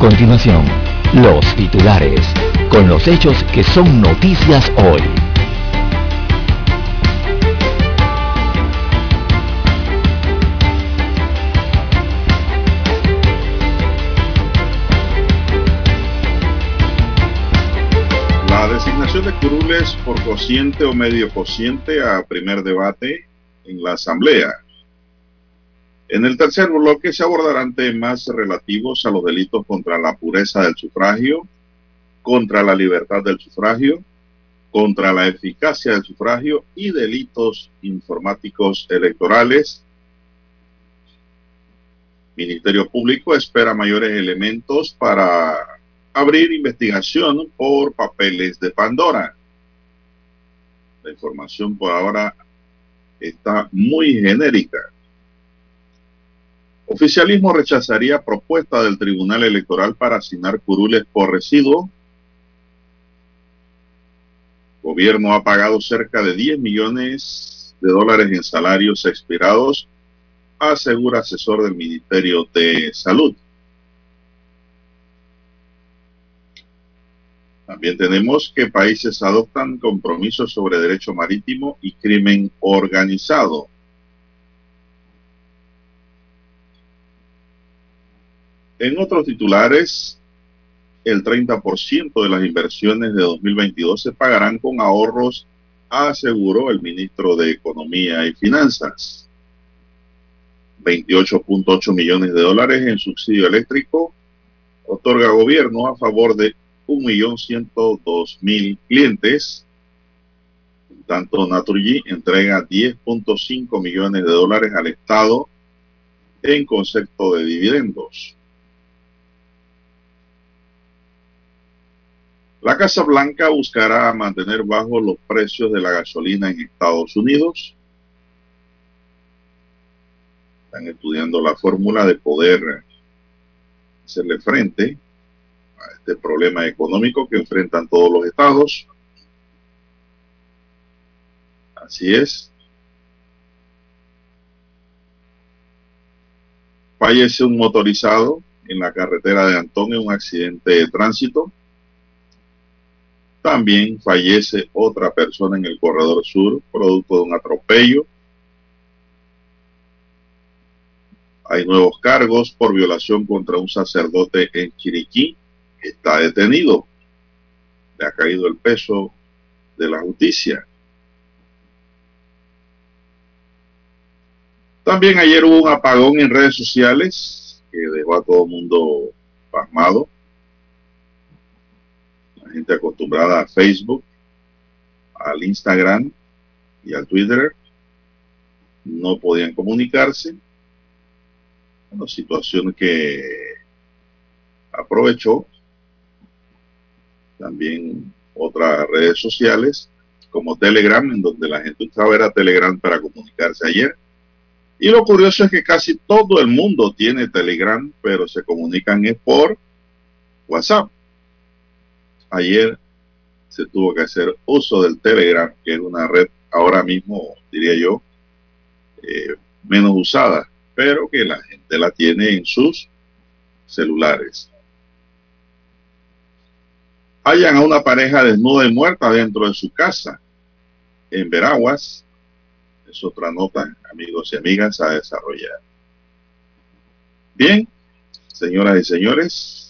continuación, los titulares, con los hechos que son noticias hoy. La designación de curules por cociente o medio cociente a primer debate en la Asamblea. En el tercer bloque se abordarán temas relativos a los delitos contra la pureza del sufragio, contra la libertad del sufragio, contra la eficacia del sufragio y delitos informáticos electorales. Ministerio Público espera mayores elementos para abrir investigación por papeles de Pandora. La información por ahora está muy genérica. Oficialismo rechazaría propuesta del Tribunal Electoral para asignar curules por residuo. Gobierno ha pagado cerca de 10 millones de dólares en salarios expirados, asegura asesor del Ministerio de Salud. También tenemos que países adoptan compromisos sobre derecho marítimo y crimen organizado. En otros titulares, el 30% de las inversiones de 2022 se pagarán con ahorros, aseguró el ministro de Economía y Finanzas. 28.8 millones de dólares en subsidio eléctrico otorga gobierno a favor de 1.102.000 clientes. Tanto Naturgy entrega 10.5 millones de dólares al Estado en concepto de dividendos. La Casa Blanca buscará mantener bajos los precios de la gasolina en Estados Unidos. Están estudiando la fórmula de poder hacerle frente a este problema económico que enfrentan todos los estados. Así es. Fallece un motorizado en la carretera de Antón en un accidente de tránsito. También fallece otra persona en el corredor sur, producto de un atropello. Hay nuevos cargos por violación contra un sacerdote en Chiriquí. Está detenido. Le ha caído el peso de la justicia. También ayer hubo un apagón en redes sociales que dejó a todo el mundo pasmado gente acostumbrada a Facebook, al Instagram y al Twitter, no podían comunicarse. Una situación que aprovechó también otras redes sociales como Telegram, en donde la gente usaba era Telegram para comunicarse ayer. Y lo curioso es que casi todo el mundo tiene Telegram, pero se comunican es por WhatsApp ayer se tuvo que hacer uso del Telegram, que es una red ahora mismo, diría yo, eh, menos usada, pero que la gente la tiene en sus celulares. Hallan a una pareja desnuda y muerta dentro de su casa en Veraguas. Es otra nota, amigos y amigas, a desarrollar. Bien, señoras y señores,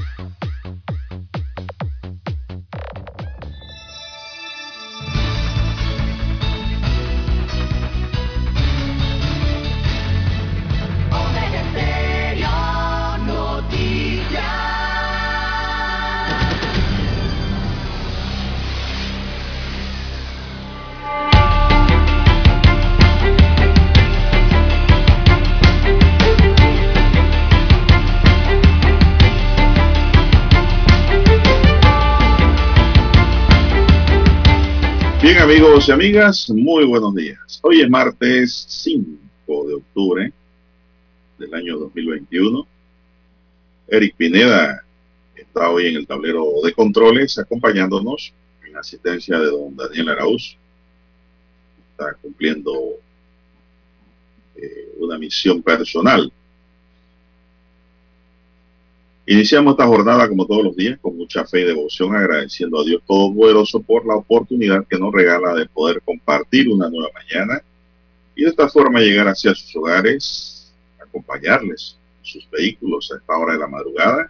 Amigos y amigas, muy buenos días. Hoy es martes 5 de octubre del año 2021. Eric Pineda está hoy en el tablero de controles acompañándonos en asistencia de don Daniel Arauz. Está cumpliendo eh, una misión personal. Iniciamos esta jornada como todos los días con mucha fe y devoción, agradeciendo a Dios Todopoderoso por la oportunidad que nos regala de poder compartir una nueva mañana y de esta forma llegar hacia sus hogares, acompañarles en sus vehículos a esta hora de la madrugada.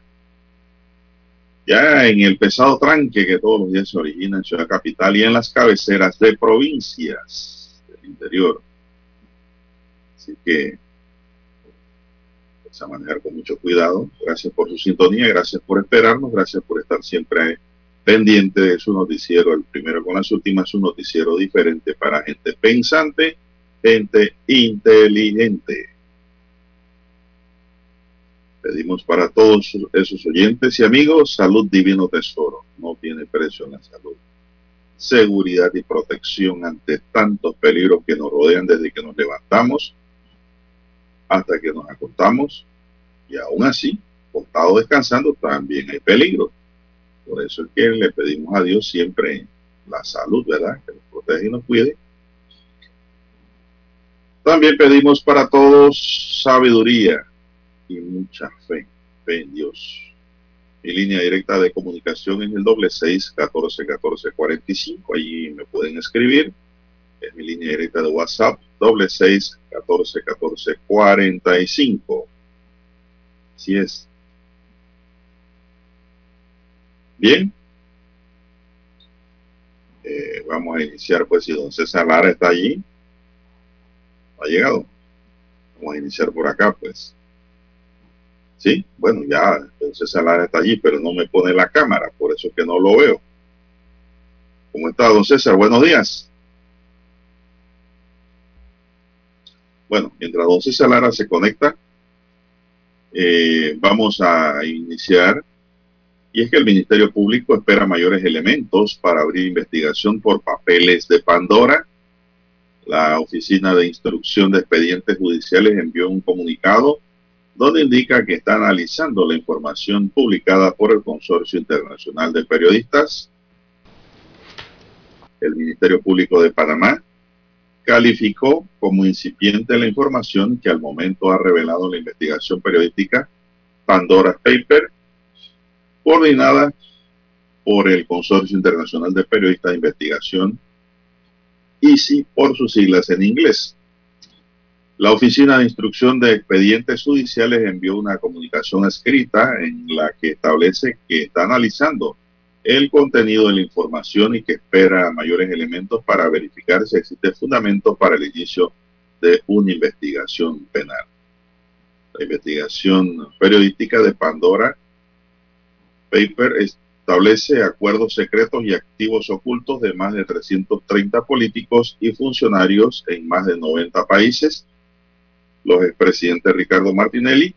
Ya en el pesado tranque que todos los días se origina en Ciudad Capital y en las cabeceras de provincias del interior. Así que a manejar con mucho cuidado. Gracias por su sintonía, gracias por esperarnos, gracias por estar siempre pendiente de su noticiero, el primero con las últimas, un noticiero diferente para gente pensante, gente inteligente. Pedimos para todos esos oyentes y amigos salud divino tesoro. No tiene precio en la salud. Seguridad y protección ante tantos peligros que nos rodean desde que nos levantamos hasta que nos acostamos y aún así, acostado descansando, también hay peligro. Por eso es que le pedimos a Dios siempre la salud, ¿verdad? Que nos protege y nos cuide. También pedimos para todos sabiduría y mucha fe, fe en Dios. Mi línea directa de comunicación es el doble seis catorce catorce cuarenta y cinco. Allí me pueden escribir. Es mi línea directa de WhatsApp, doble seis catorce catorce cuarenta y cinco. Así es. Bien. Eh, vamos a iniciar, pues, si don César Lara está allí. Ha llegado. Vamos a iniciar por acá, pues. Sí, bueno, ya don César Lara está allí, pero no me pone la cámara, por eso es que no lo veo. ¿Cómo está, don César? Buenos días. Bueno, mientras don César Lara se conecta, eh, vamos a iniciar. Y es que el Ministerio Público espera mayores elementos para abrir investigación por papeles de Pandora. La Oficina de Instrucción de Expedientes Judiciales envió un comunicado donde indica que está analizando la información publicada por el Consorcio Internacional de Periodistas, el Ministerio Público de Panamá calificó como incipiente la información que al momento ha revelado la investigación periodística Pandora Paper, coordinada por el Consorcio Internacional de Periodistas de Investigación, ICI por sus siglas en inglés. La Oficina de Instrucción de Expedientes Judiciales envió una comunicación escrita en la que establece que está analizando el contenido de la información y que espera mayores elementos para verificar si existe fundamento para el inicio de una investigación penal. La investigación periodística de Pandora Paper establece acuerdos secretos y activos ocultos de más de 330 políticos y funcionarios en más de 90 países. Los expresidentes Ricardo Martinelli,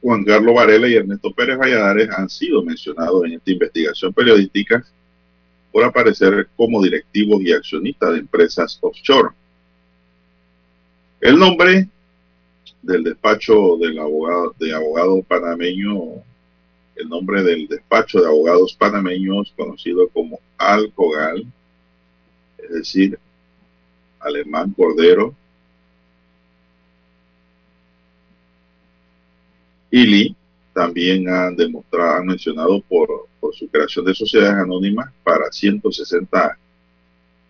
Juan Carlos Varela y Ernesto Pérez Valladares han sido mencionados en esta investigación periodística por aparecer como directivos y accionistas de empresas offshore. El nombre del despacho del abogado, de abogado panameño, el nombre del despacho de abogados panameños conocido como Alcogal, es decir, Alemán Cordero, ILI también han demostrado, han mencionado por, por su creación de sociedades anónimas para 160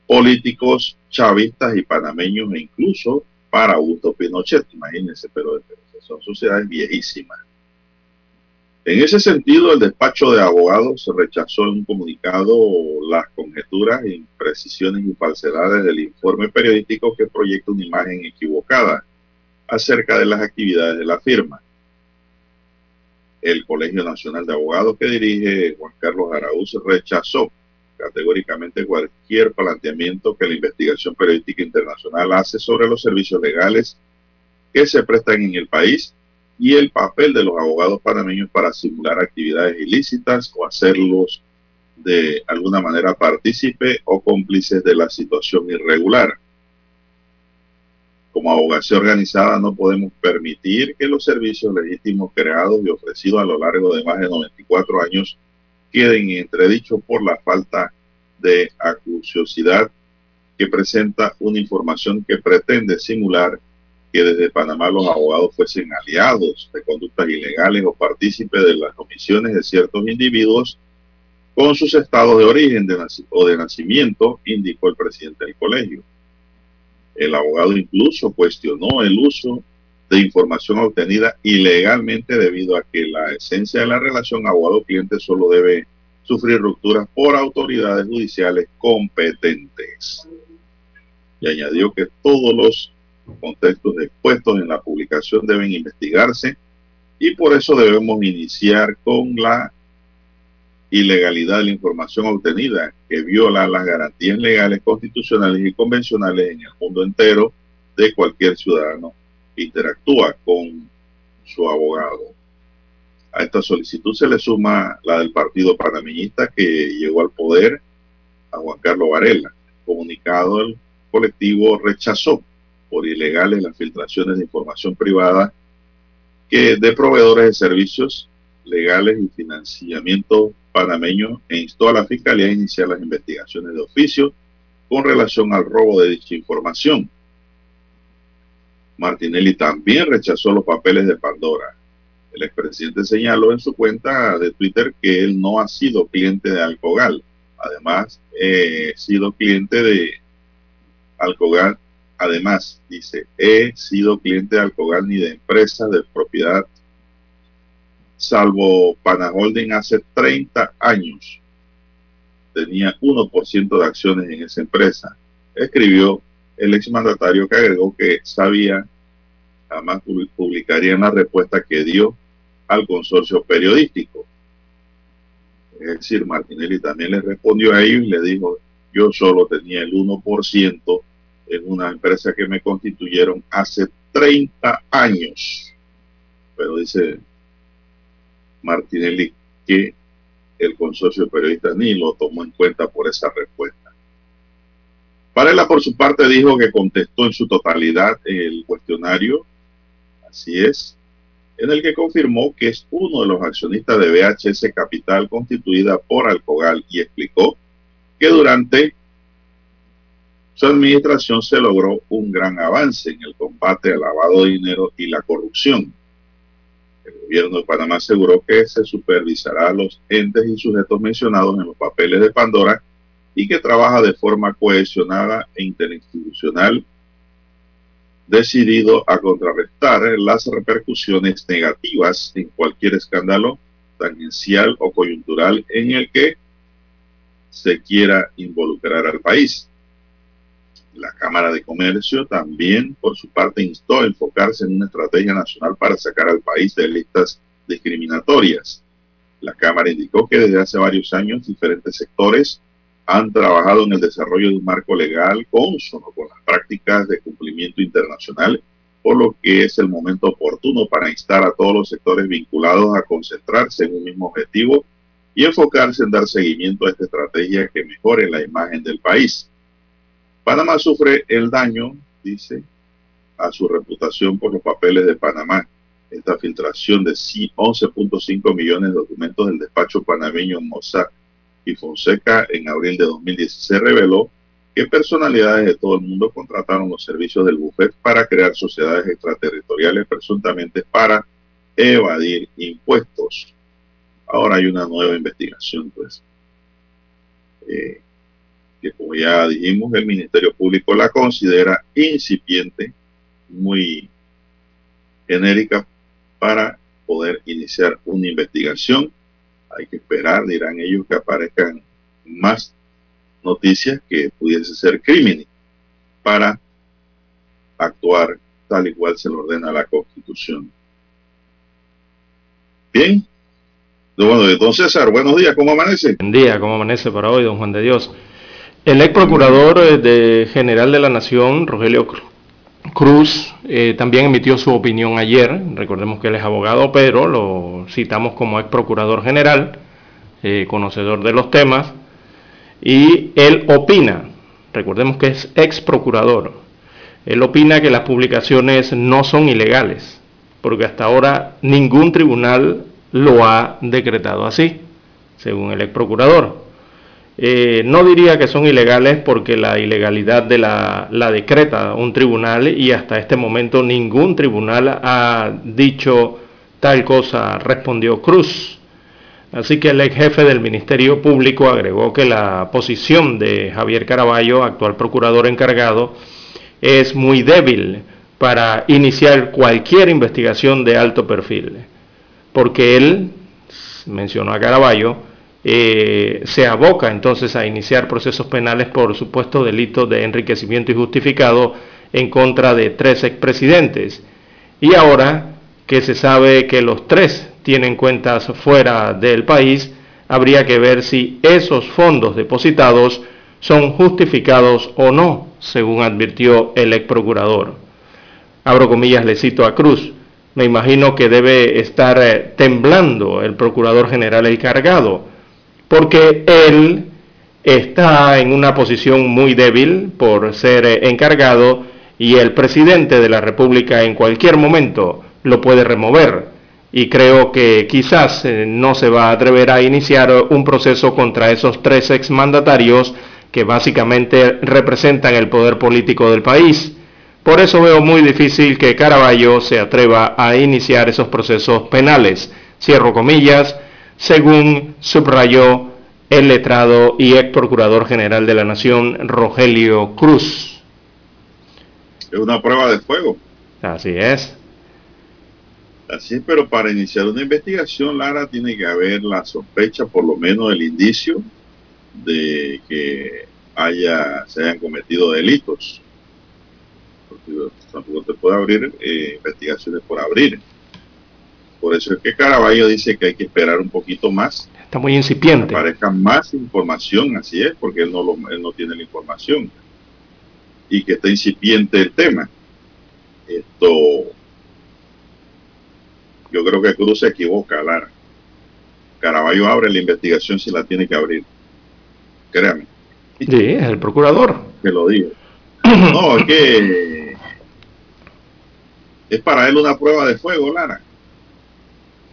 políticos chavistas y panameños e incluso para Augusto Pinochet, imagínense, pero son sociedades viejísimas. En ese sentido, el despacho de abogados rechazó en un comunicado las conjeturas, imprecisiones y falsedades del informe periodístico que proyecta una imagen equivocada acerca de las actividades de la firma el Colegio Nacional de Abogados que dirige Juan Carlos Araúz rechazó categóricamente cualquier planteamiento que la investigación periodística internacional hace sobre los servicios legales que se prestan en el país y el papel de los abogados panameños para simular actividades ilícitas o hacerlos de alguna manera partícipe o cómplice de la situación irregular. Como abogacía organizada no podemos permitir que los servicios legítimos creados y ofrecidos a lo largo de más de 94 años queden entredichos por la falta de acuciosidad que presenta una información que pretende simular que desde Panamá los abogados fuesen aliados de conductas ilegales o partícipes de las omisiones de ciertos individuos con sus estados de origen o de nacimiento, indicó el presidente del colegio. El abogado incluso cuestionó el uso de información obtenida ilegalmente debido a que la esencia de la relación abogado-cliente solo debe sufrir rupturas por autoridades judiciales competentes. Y añadió que todos los contextos expuestos en la publicación deben investigarse y por eso debemos iniciar con la ilegalidad de la información obtenida que viola las garantías legales, constitucionales y convencionales en el mundo entero de cualquier ciudadano interactúa con su abogado. A esta solicitud se le suma la del partido panameñista que llegó al poder a Juan Carlos Varela. Comunicado el colectivo rechazó por ilegales las filtraciones de información privada que de proveedores de servicios legales y financiamiento panameño e instó a la Fiscalía a iniciar las investigaciones de oficio con relación al robo de dicha información. Martinelli también rechazó los papeles de Pandora. El expresidente señaló en su cuenta de Twitter que él no ha sido cliente de Alcogal. Además, he sido cliente de Alcogal Además, dice, he sido cliente de Alcogal ni de empresas de propiedad, salvo Pana Holding hace 30 años. Tenía 1% de acciones en esa empresa. Escribió el exmandatario que agregó que sabía, jamás publicaría la respuesta que dio al consorcio periodístico. Es decir, Martinelli también le respondió a ellos y le dijo, yo solo tenía el 1% en una empresa que me constituyeron hace 30 años. Pero dice Martinelli que el consorcio de periodistas ni lo tomó en cuenta por esa respuesta. Varela, por su parte, dijo que contestó en su totalidad el cuestionario, así es, en el que confirmó que es uno de los accionistas de VHS Capital constituida por Alcogal y explicó que durante su administración se logró un gran avance en el combate al lavado de dinero y la corrupción. El gobierno de Panamá aseguró que se supervisará a los entes y sujetos mencionados en los papeles de Pandora y que trabaja de forma cohesionada e interinstitucional, decidido a contrarrestar las repercusiones negativas en cualquier escándalo tangencial o coyuntural en el que se quiera involucrar al país. La Cámara de Comercio también, por su parte, instó a enfocarse en una estrategia nacional para sacar al país de listas discriminatorias. La Cámara indicó que desde hace varios años diferentes sectores han trabajado en el desarrollo de un marco legal consono con las prácticas de cumplimiento internacional, por lo que es el momento oportuno para instar a todos los sectores vinculados a concentrarse en un mismo objetivo y enfocarse en dar seguimiento a esta estrategia que mejore la imagen del país. Panamá sufre el daño, dice, a su reputación por los papeles de Panamá. Esta filtración de 11.5 millones de documentos del despacho panameño Mossack y Fonseca en abril de 2016 reveló que personalidades de todo el mundo contrataron los servicios del bufet para crear sociedades extraterritoriales presuntamente para evadir impuestos. Ahora hay una nueva investigación, pues. Eh, como ya dijimos, el Ministerio Público la considera incipiente, muy genérica para poder iniciar una investigación. Hay que esperar, dirán ellos, que aparezcan más noticias que pudiese ser crímenes para actuar tal y cual se lo ordena la Constitución. Bien. Bueno, don César, buenos días, ¿cómo amanece? Buen día, ¿cómo amanece para hoy, don Juan de Dios? El ex procurador eh, general de la Nación, Rogelio Cruz, eh, también emitió su opinión ayer. Recordemos que él es abogado, pero lo citamos como ex procurador general. eh, conocedor de los temas, y él opina, recordemos que es ex procurador, él opina que las publicaciones no son ilegales, porque hasta ahora ningún tribunal lo ha decretado así, según el ex procurador. Eh, no diría que son ilegales porque la ilegalidad de la, la, decreta un tribunal y hasta este momento ningún tribunal ha dicho tal cosa, respondió Cruz. Así que el ex jefe del Ministerio Público agregó que la posición de Javier Caraballo, actual procurador encargado, es muy débil para iniciar cualquier investigación de alto perfil, porque él, mencionó a Caraballo, eh, se aboca entonces a iniciar procesos penales por supuesto delito de enriquecimiento injustificado en contra de tres expresidentes. Y ahora que se sabe que los tres tienen cuentas fuera del país, habría que ver si esos fondos depositados son justificados o no, según advirtió el ex procurador. Abro comillas, le cito a Cruz. Me imagino que debe estar eh, temblando el procurador general encargado porque él está en una posición muy débil por ser eh, encargado y el presidente de la República en cualquier momento lo puede remover. Y creo que quizás eh, no se va a atrever a iniciar un proceso contra esos tres exmandatarios que básicamente representan el poder político del país. Por eso veo muy difícil que Caraballo se atreva a iniciar esos procesos penales. Cierro comillas según subrayó el letrado y ex procurador general de la Nación, Rogelio Cruz. Es una prueba de fuego. Así es. Así es, pero para iniciar una investigación, Lara, tiene que haber la sospecha, por lo menos el indicio, de que haya, se hayan cometido delitos. Porque tampoco te puede abrir eh, investigaciones por abrir. Por eso es que Caraballo dice que hay que esperar un poquito más. Está muy incipiente. Que aparezca más información, así es, porque él no, lo, no tiene la información. Y que está incipiente el tema. Esto, yo creo que Cruz se equivoca, Lara. Caraballo abre la investigación si la tiene que abrir. Créame. Sí, es el procurador. Que lo digo. No, es que es para él una prueba de fuego, Lara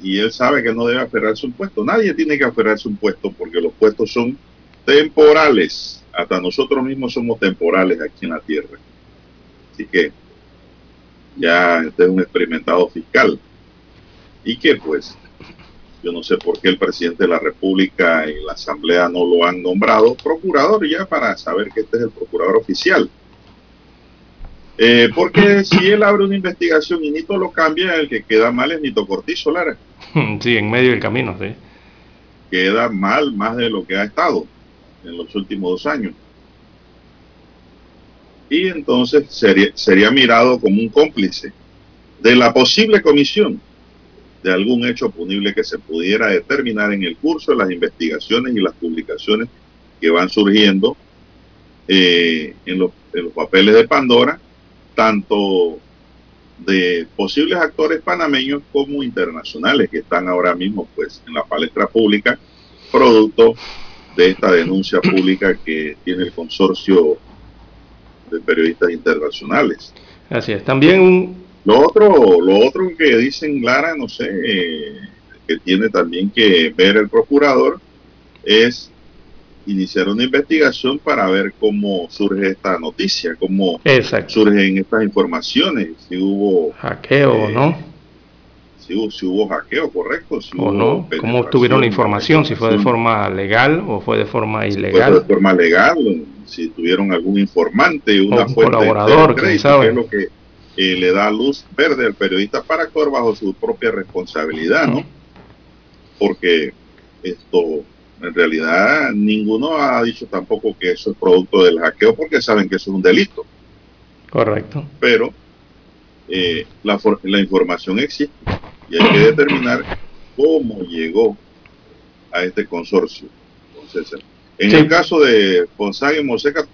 y él sabe que no debe aferrarse un puesto. Nadie tiene que aferrarse un puesto porque los puestos son temporales. Hasta nosotros mismos somos temporales aquí en la tierra. Así que ya este es un experimentado fiscal. Y que pues, yo no sé por qué el presidente de la República y la Asamblea no lo han nombrado procurador ya para saber que este es el procurador oficial. Eh, porque si él abre una investigación y Nito lo cambia, el que queda mal es Nito Cortizo Lara. Sí, en medio del camino, sí. Queda mal más de lo que ha estado en los últimos dos años. Y entonces sería, sería mirado como un cómplice de la posible comisión de algún hecho punible que se pudiera determinar en el curso de las investigaciones y las publicaciones que van surgiendo eh, en, los, en los papeles de Pandora, tanto de posibles actores panameños como internacionales que están ahora mismo pues en la palestra pública producto de esta denuncia pública que tiene el consorcio de periodistas internacionales. Así es, también un... Lo otro, lo otro que dicen Lara, no sé, que tiene también que ver el procurador es iniciar una investigación para ver cómo surge esta noticia, cómo surgen estas informaciones, si hubo hackeo o no. Si hubo, si hubo hackeo, correcto. Si o no, cómo obtuvieron la información, si fue de forma legal o fue de forma ilegal. fue de forma legal, si tuvieron algún informante, una un colaborador, que es lo que eh, le da luz verde al periodista para actuar bajo su propia responsabilidad, ¿no? Porque esto en realidad, ninguno ha dicho tampoco que eso es producto del hackeo porque saben que eso es un delito. Correcto. Pero eh, la, la información existe y hay que determinar cómo llegó a este consorcio. Entonces, en el caso de Fonsaga y Fonseca,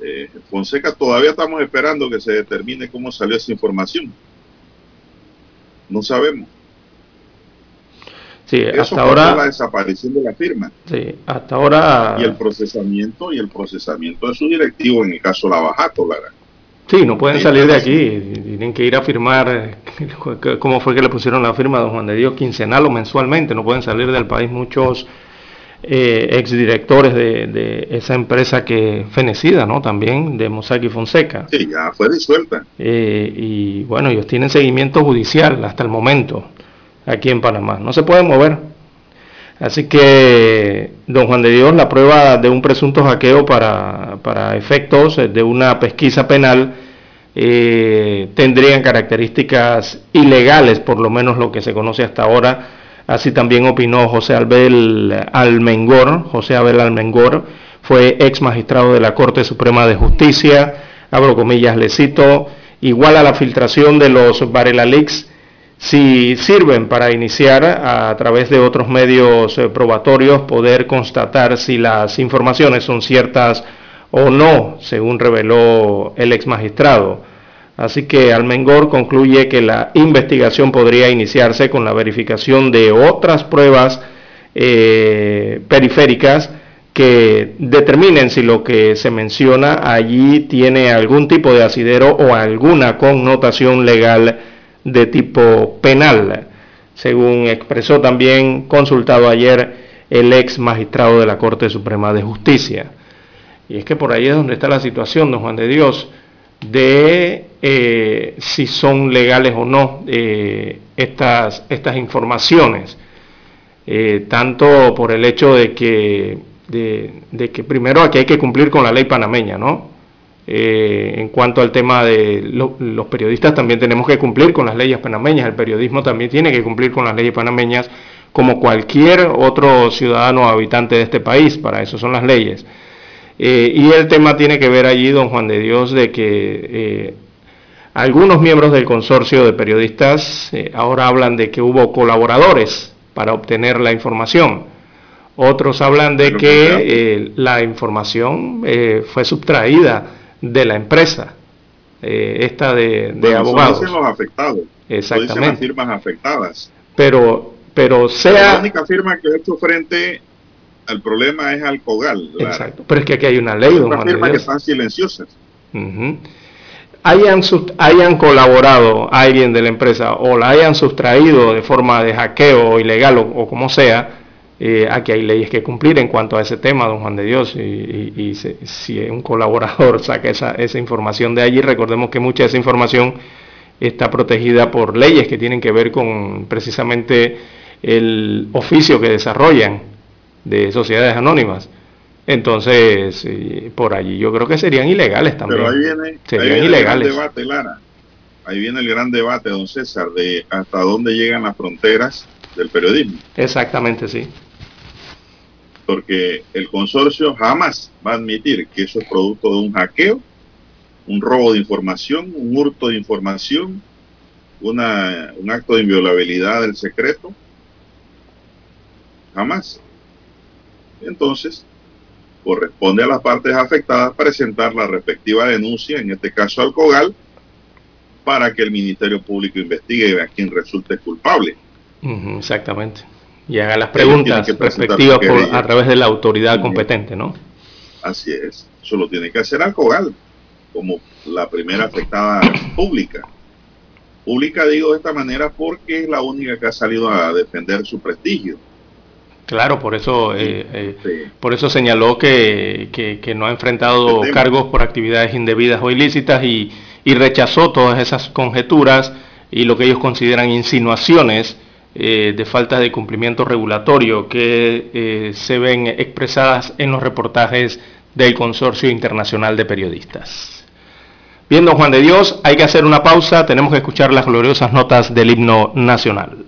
eh, Fonseca todavía estamos esperando que se determine cómo salió esa información. No sabemos. Sí, Eso hasta ahora. la desaparición de la firma Sí, hasta ahora. y el procesamiento y el procesamiento de su directivo en el caso Lavajato, Lara. Sí, no pueden salir de aquí. Tienen que ir a firmar. ¿Cómo fue que le pusieron la firma a don Juan de Dios? Quincenal o mensualmente. No pueden salir del país muchos eh, exdirectores de, de esa empresa que fenecida, ¿no? También de Mossack y Fonseca. Sí, ya fue disuelta. Eh, y bueno, ellos tienen seguimiento judicial hasta el momento aquí en Panamá. No se pueden mover. Así que, don Juan de Dios, la prueba de un presunto hackeo para, para efectos de una pesquisa penal eh, tendrían características ilegales, por lo menos lo que se conoce hasta ahora. Así también opinó José Abel Almengor. José Abel Almengor fue ex magistrado de la Corte Suprema de Justicia, abro comillas, le cito, igual a la filtración de los Varela Leaks, si sirven para iniciar a, través de otros medios eh, probatorios poder constatar si las informaciones son ciertas o no, según reveló el ex magistrado. Así que Almengor concluye que la investigación podría iniciarse con la verificación de otras pruebas eh, periféricas que determinen si lo que se menciona allí tiene algún tipo de asidero o alguna connotación legal de tipo penal, según expresó también consultado ayer el ex magistrado de la Corte Suprema de Justicia. Y es que por ahí es donde está la situación, don Juan de Dios, de eh, si son legales o no eh, estas, estas informaciones, eh, tanto por el hecho de que, de, de que primero aquí hay que cumplir con la ley panameña, ¿no? Eh, en cuanto al tema de lo, los periodistas también tenemos que cumplir con las leyes panameñas, el periodismo también tiene que cumplir con las leyes panameñas como cualquier otro ciudadano o habitante de este país, para eso son las leyes. Eh, y el tema tiene que ver allí, don Juan de Dios, de que eh, algunos miembros del consorcio de periodistas ahora hablan de que hubo colaboradores para obtener la información. Otros hablan de que la información fue subtraída de la empresa, eh, esta de, de Bueno, eso abogados. dicen los afectados. Eso dicen las Exactamente. firmas afectadas. Pero, pero La sea... única firma que ha hecho frente al problema es Alcogal. Lara. Exacto. Pero es que aquí hay una ley, don Juan firmas que están silenciosas. Ujú. hayan, hayan colaborado a alguien de la empresa o la hayan sustraído de forma de hackeo ilegal o, o como sea, eh, aquí hay leyes que cumplir en cuanto a ese tema, don Juan de Dios, y, y- y se- si un colaborador saca esa, esa información de allí, recordemos que mucha de esa información está protegida por leyes que tienen que ver con precisamente el oficio que desarrollan de sociedades anónimas. Entonces, eh, por allí yo creo que serían ilegales también. Pero ahí viene, ahí viene el ilegales. gran debate, Lara. Ahí viene el gran debate, don César, de hasta dónde llegan las fronteras del periodismo. Exactamente, sí. Porque el consorcio jamás va a admitir que eso es producto de un hackeo, un robo de información, un hurto de información, una, un acto de inviolabilidad del secreto. Jamás. Entonces, corresponde a las partes afectadas presentar la respectiva denuncia, en este caso al COGAL, para que el Ministerio Público investigue a quien resulte culpable. Exactamente. Y haga las preguntas respectivas por- a través de la autoridad competente, ¿no? Así es. Eso lo tiene que hacer al COGAL, como la primera afectada pública. Pública digo de esta manera porque es la única que ha salido a defender su prestigio. Claro, por eso, eh, eh, Sí. por eso señaló que, que- que no ha enfrentado El tema. cargos por actividades indebidas o ilícitas y, y rechazó todas esas conjeturas y lo que ellos consideran insinuaciones eh, de falta de cumplimiento regulatorio que eh, se ven expresadas en los reportajes del Consorcio Internacional de Periodistas. Bien, don Juan de Dios, hay que hacer una pausa, tenemos que escuchar las gloriosas notas del himno nacional.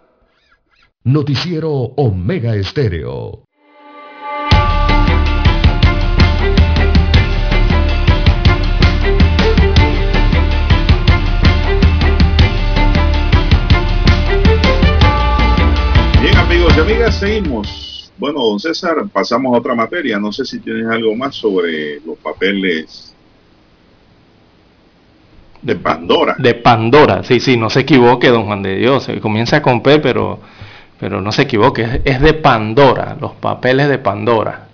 Noticiero Omega Estéreo. Bien, amigos y amigas, seguimos. Bueno, don César, pasamos a otra materia. No sé si tienes algo más sobre los papeles de Pandora. De Pandora, sí, sí, no se equivoque, don Juan de Dios. Comienza con P, pero, pero no se equivoque, es, de Pandora, los papeles de Pandora.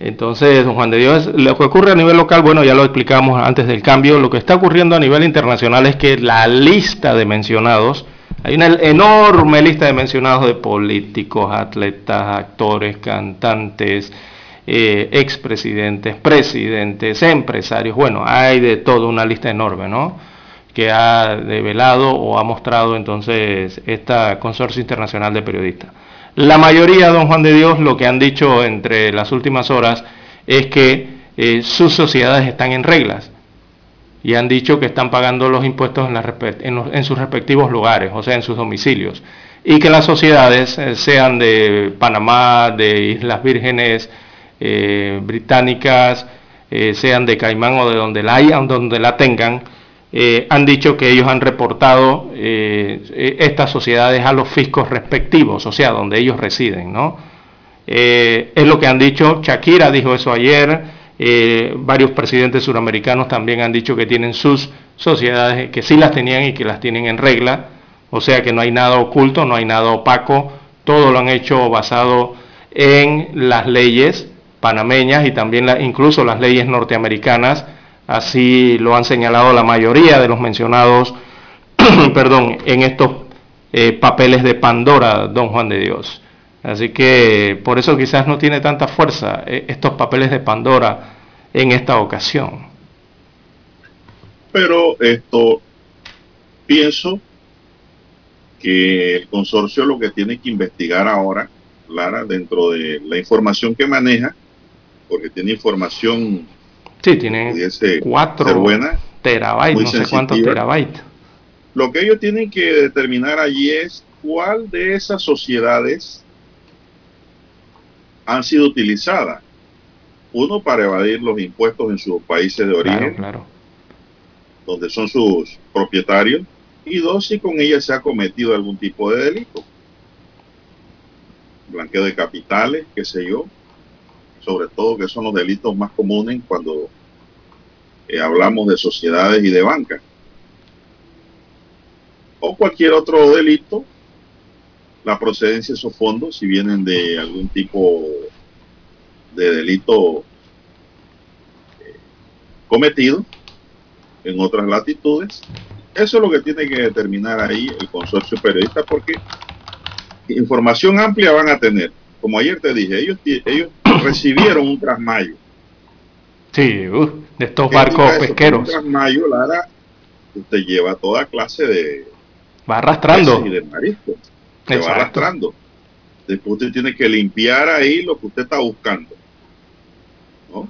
Entonces, don Juan de Dios, lo que ocurre a nivel local, bueno, ya lo explicamos antes del cambio, lo que está ocurriendo a nivel internacional es que la lista de mencionados, hay una enorme lista de mencionados de políticos, atletas, actores, cantantes, eh, expresidentes, presidentes, empresarios, bueno, hay de todo una lista enorme, ¿no? Que ha develado o ha mostrado entonces esta Consorcio Internacional de Periodistas. La mayoría, don Juan de Dios, lo que han dicho entre las últimas horas es que eh, sus sociedades están en reglas y han dicho que están pagando los impuestos en, sus respectivos lugares, o sea, en sus domicilios, y que las sociedades, eh, sean de Panamá, de Islas Vírgenes, eh, británicas, sean de Caimán o de donde la hayan, donde la tengan, eh, han dicho que ellos han reportado estas sociedades a los fiscos respectivos, o sea, donde ellos residen, ¿no? es lo que han dicho, Shakira dijo eso ayer, varios presidentes suramericanos también han dicho que tienen sus sociedades, que sí las tenían y que las tienen en regla, o sea que no hay nada oculto, no hay nada opaco, todo lo han hecho basado en las leyes panameñas y también incluso las leyes norteamericanas, así lo han señalado la mayoría de los mencionados, perdón, en estos eh, papeles de Pandora, don Juan de Dios. Así que por eso quizás no tiene tanta fuerza eh, estos papeles de Pandora en esta ocasión. Pero esto, pienso que el consorcio lo que tiene que investigar ahora, Lara, dentro de la información que maneja, porque tiene información sí, tiene cuatro buena, terabytes, no sé cuántos terabytes. Lo que ellos tienen que determinar allí es cuál de esas sociedades han sido utilizadas. Uno, para evadir los impuestos en sus países de origen, claro, claro. donde son sus propietarios. Y dos, si con ellas se ha cometido algún tipo de delito. Blanqueo de capitales, qué sé yo, sobre todo que son los delitos más comunes cuando eh, hablamos de sociedades y de bancas. O cualquier otro delito, la procedencia de esos fondos, si vienen de algún tipo de delito eh, cometido en otras latitudes. Eso es lo que tiene que determinar ahí el consorcio periodista porque información amplia van a tener. Como ayer te dije, ellos, ellos recibieron un trasmayo. Sí, uh, de estos barcos pesqueros. Un trasmayo, Lara, usted lleva toda clase de... Va arrastrando. Y de marisco. Se va arrastrando. Después usted tiene que limpiar ahí lo que usted está buscando. ¿no?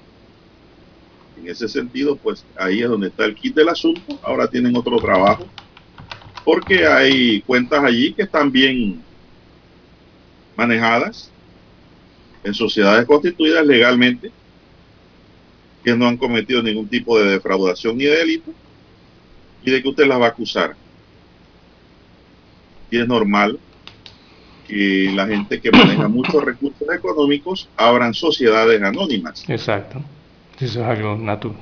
En ese sentido, pues ahí es donde está el kit del asunto. Ahora tienen otro trabajo. Porque hay cuentas allí que están bien manejadas en sociedades constituidas legalmente que no han cometido ningún tipo de defraudación ni de delito y de que usted las va a acusar. Y es normal que la gente que maneja muchos recursos económicos abran sociedades anónimas. Exacto. Eso es algo natural.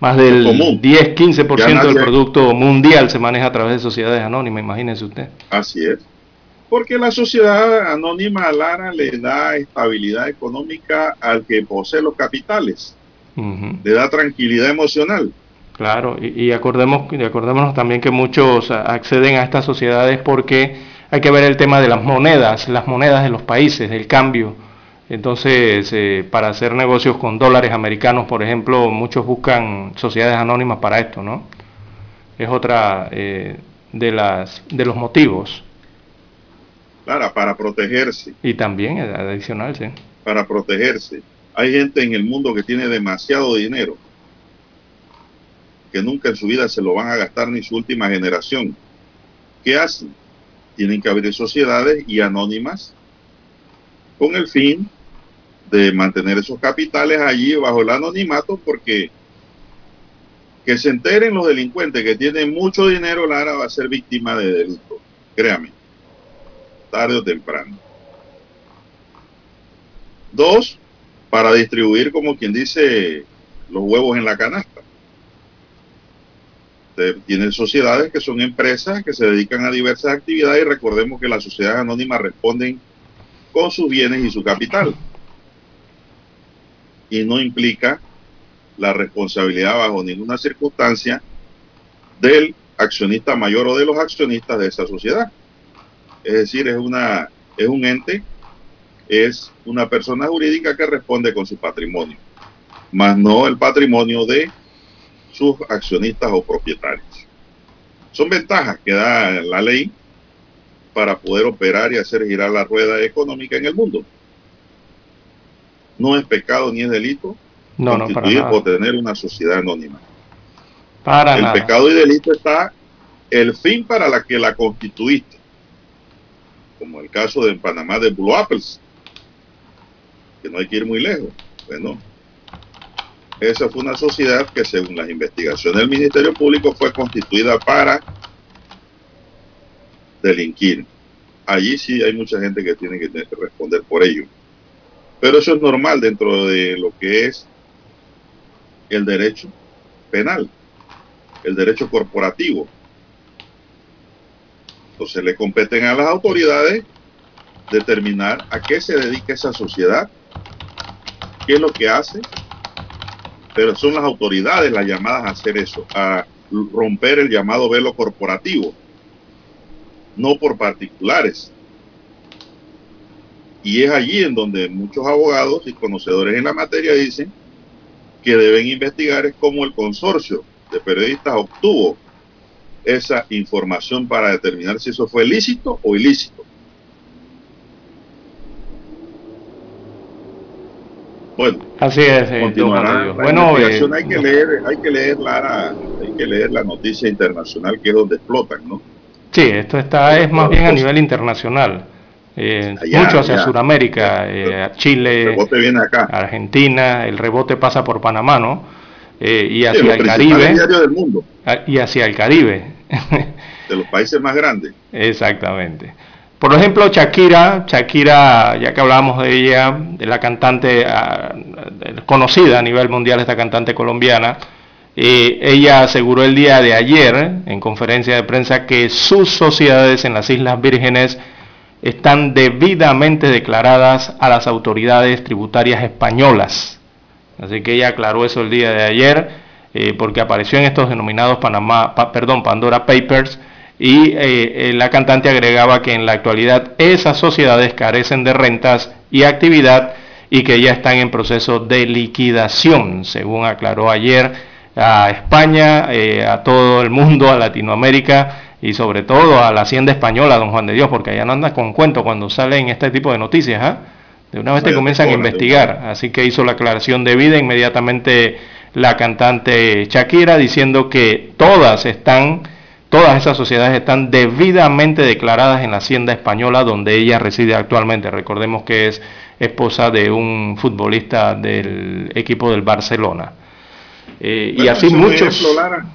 Más del 10-15% del producto mundial se maneja a través de sociedades anónimas, imagínese usted. Así es. Porque la sociedad anónima Lara le da estabilidad económica al que posee los capitales. Uh -huh. Le da tranquilidad emocional. Claro, y, acordemos, y acordémonos también que muchos acceden a estas sociedades porque hay que ver el tema de las monedas, las monedas de los países, el cambio. Entonces, eh, para hacer negocios con dólares americanos, por ejemplo, muchos buscan sociedades anónimas para esto, ¿no? Es otra eh, de, las, de los motivos. Claro, para protegerse. Y también, adicional, sí. Para protegerse. Hay gente en el mundo que tiene demasiado dinero, que nunca en su vida se lo van a gastar ni su última generación. ¿Qué hacen? Tienen que abrir sociedades y anónimas con el fin de mantener esos capitales allí bajo el anonimato porque que se enteren los delincuentes que tienen mucho dinero, Lara va a ser víctima de delito. Créame, tarde o temprano. Dos, para distribuir, como quien dice, los huevos en la canasta. Tiene sociedades que son empresas que se dedican a diversas actividades y recordemos que las sociedades anónimas responden con sus bienes y su capital. Y no implica la responsabilidad bajo ninguna circunstancia del accionista mayor o de los accionistas de esa sociedad. Es decir, es una es un ente, es una persona jurídica que responde con su patrimonio, más no el patrimonio de sus accionistas o propietarios. Son ventajas que da la ley para poder operar y hacer girar la rueda económica en el mundo. No es pecado ni es delito no, no, para o tener una sociedad anónima. Para el pecado y delito está el fin para la que la constituiste, como el caso de Panamá de Blue Apples, que no hay que ir muy lejos. Bueno, esa fue una sociedad que según las investigaciones del Ministerio Público fue constituida para delinquir. Allí sí hay mucha gente que tiene que responder por ello. Pero eso es normal dentro de lo que es el derecho penal, el derecho corporativo. Entonces le competen a las autoridades determinar a qué se dedica esa sociedad, qué es lo que hace, pero son las autoridades las llamadas a hacer eso, a romper el llamado velo corporativo, no por particulares. Y es allí en donde muchos abogados y conocedores en la materia dicen que deben investigar es cómo el consorcio de periodistas obtuvo esa información para determinar si eso fue lícito o ilícito. Bueno, así es. Eh, bueno, eh, hay que leer, hay que leer la, hay que leer la noticia internacional que es donde explotan, ¿no? Sí, esto está es más bien a nivel internacional. Eh, mucho hacia Sudamérica, eh, Chile, Argentina, el rebote pasa por Panamá, ¿no? Eh, y hacia el Caribe. Del mundo. Ah, y hacia el Caribe. de los países más grandes. Exactamente. Por ejemplo, Shakira, Shakira, ya que hablábamos de ella, de la cantante ah, conocida a nivel mundial, esta cantante colombiana, ella aseguró el día de ayer en conferencia de prensa que sus sociedades en las Islas Vírgenes están debidamente declaradas a las autoridades tributarias españolas. Así que ella aclaró eso el día de ayer, eh, porque apareció en estos denominados Panamá, perdón, Pandora Papers, y eh, eh, la cantante agregaba que en la actualidad esas sociedades carecen de rentas y actividad y que ya están en proceso de liquidación, según aclaró ayer a España, a todo el mundo, a Latinoamérica y sobre todo a la hacienda española, don Juan de Dios, porque allá no anda con cuento cuando salen este tipo de noticias, ¿ah? De una vez te comienzan a investigar, así que hizo la aclaración debida inmediatamente la cantante Shakira diciendo que todas están, todas esas sociedades están debidamente declaradas en la hacienda española donde ella reside actualmente. Recordemos que es esposa de un futbolista del equipo del Barcelona. Eh, y así muchos,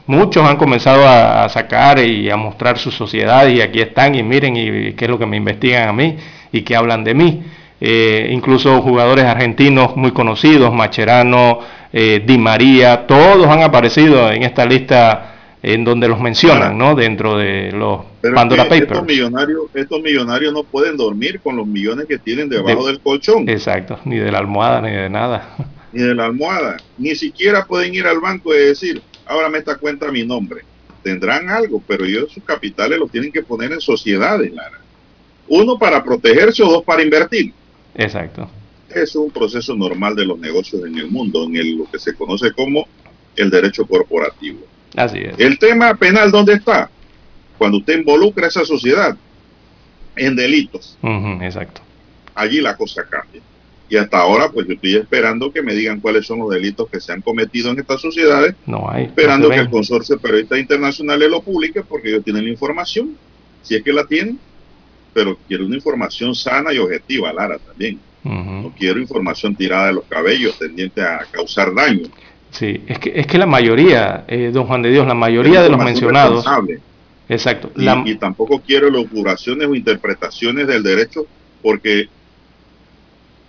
muchos han comenzado a, sacar y a mostrar su sociedad y aquí están y miren y, qué es lo que me investigan a mí y qué hablan de mí. Eh, incluso jugadores argentinos muy conocidos, Macherano, eh, Di María, todos han aparecido en esta lista en donde los mencionan, ¿no? Dentro de los Pandora Papers. Estos millonarios, estos millonarios no pueden dormir con los millones que tienen debajo del colchón. Exacto, ni de la almohada ni de nada ni de la almohada. Ni siquiera pueden ir al banco y decir, ábrame esta cuenta a mi nombre. Tendrán algo, pero ellos sus capitales los tienen que poner en sociedades, Lara. Uno para protegerse o dos para invertir. Exacto. Es un proceso normal de los negocios en el mundo, en el, lo que se conoce como el derecho corporativo. Así es. El tema penal, ¿dónde está? Cuando usted involucra a esa sociedad en delitos, exacto. allí la cosa cambia. Y hasta ahora, pues yo estoy esperando que me digan cuáles son los delitos que se han cometido en estas sociedades, No hay. esperando no que el consorcio de periodistas internacionales lo publique porque ellos tienen la información, si es que la tienen. Pero quiero una información sana y objetiva, Lara, también. No quiero información tirada de los cabellos, tendiente a causar daño. Sí, es que, es que la mayoría, eh, don Juan de Dios, la mayoría de los mencionados, exacto, Y, la- y tampoco quiero locuraciones o interpretaciones del derecho, porque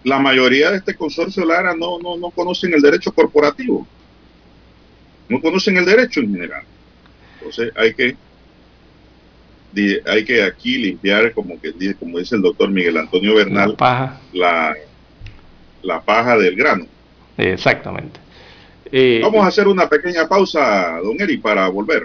la mayoría de este consorcio Lara no, no, no conocen el derecho corporativo. No conocen el derecho en general. Entonces hay que hay que aquí limpiar, como que como dice el doctor Miguel Antonio la Bernal, paja, la, la paja del grano. exactamente. Eh, Vamos a hacer una pequeña pausa, don Eri, para volver.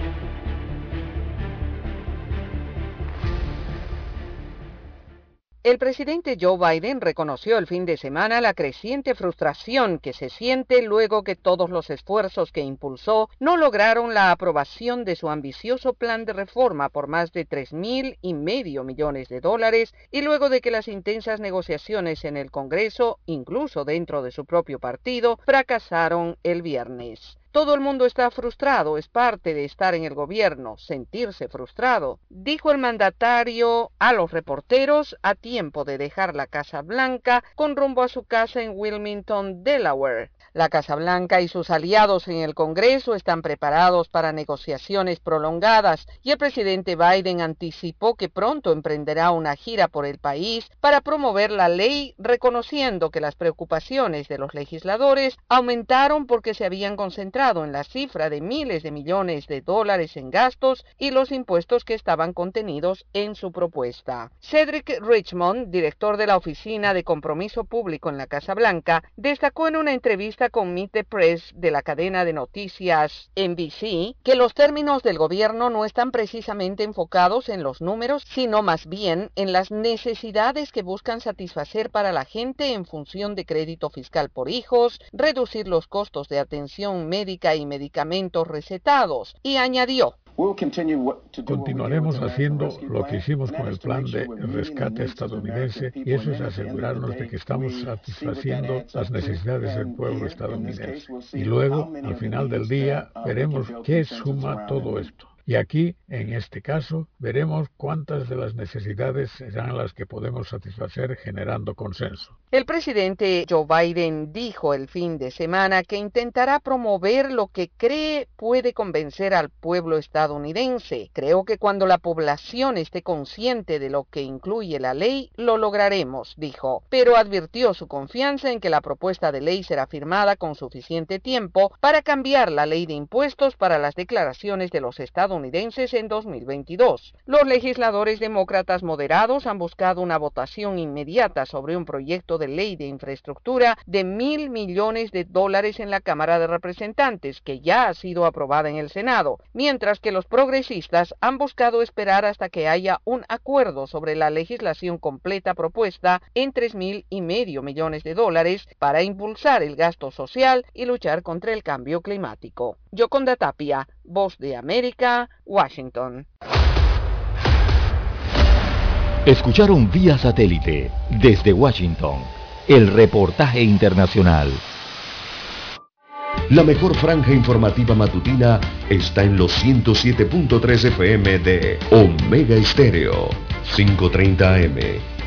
El presidente Joe Biden reconoció el fin de semana la creciente frustración que se siente luego que todos los esfuerzos que impulsó no lograron la aprobación de su ambicioso plan de reforma por más de tres mil y medio millones de dólares y luego de que las intensas negociaciones en el Congreso, incluso dentro de su propio partido, fracasaron el viernes. Todo el mundo está frustrado, es parte de estar en el gobierno, sentirse frustrado, dijo el mandatario a los reporteros a tiempo de dejar la Casa Blanca con rumbo a su casa en Wilmington, Delaware. La Casa Blanca y sus aliados en el Congreso están preparados para negociaciones prolongadas y el presidente Biden anticipó que pronto emprenderá una gira por el país para promover la ley, reconociendo que las preocupaciones de los legisladores aumentaron porque se habían concentrado en la cifra de miles de millones de dólares en gastos y los impuestos que estaban contenidos en su propuesta. Cedric Richmond, director de la Oficina de Compromiso Público en la Casa Blanca, destacó en una entrevista con Press de la cadena de noticias NBC que los términos del gobierno no están precisamente enfocados en los números, sino más bien en las necesidades que buscan satisfacer para la gente en función de crédito fiscal por hijos, reducir los costos de atención médica y medicamentos recetados, y añadió, Continuaremos haciendo lo que hicimos con el plan de rescate estadounidense y eso es asegurarnos de que estamos satisfaciendo las necesidades del pueblo estadounidense. Y luego, al final del día, veremos qué suma todo esto. Y aquí, en este caso, veremos cuántas de las necesidades serán las que podemos satisfacer generando consenso. El presidente Joe Biden dijo el fin de semana que intentará promover lo que cree puede convencer al pueblo estadounidense. Creo que cuando la población esté consciente de lo que incluye la ley, lo lograremos, dijo, pero advirtió su confianza en que la propuesta de ley será firmada con suficiente tiempo para cambiar la ley de impuestos para las declaraciones de los estadounidenses en 2022. Los legisladores demócratas moderados han buscado una votación inmediata sobre un proyecto de ley de infraestructura de mil millones de dólares en la Cámara de Representantes, que ya ha sido aprobada en el Senado, mientras que los progresistas han buscado esperar hasta que haya un acuerdo sobre la legislación completa propuesta en tres mil y medio millones de dólares para impulsar el gasto social y luchar contra el cambio climático. Yoconda Tapia, Voz de América, Washington. Escucharon vía satélite desde Washington el reportaje internacional. La mejor franja informativa matutina está en los 107.3 FM de Omega Estéreo, 530 AM.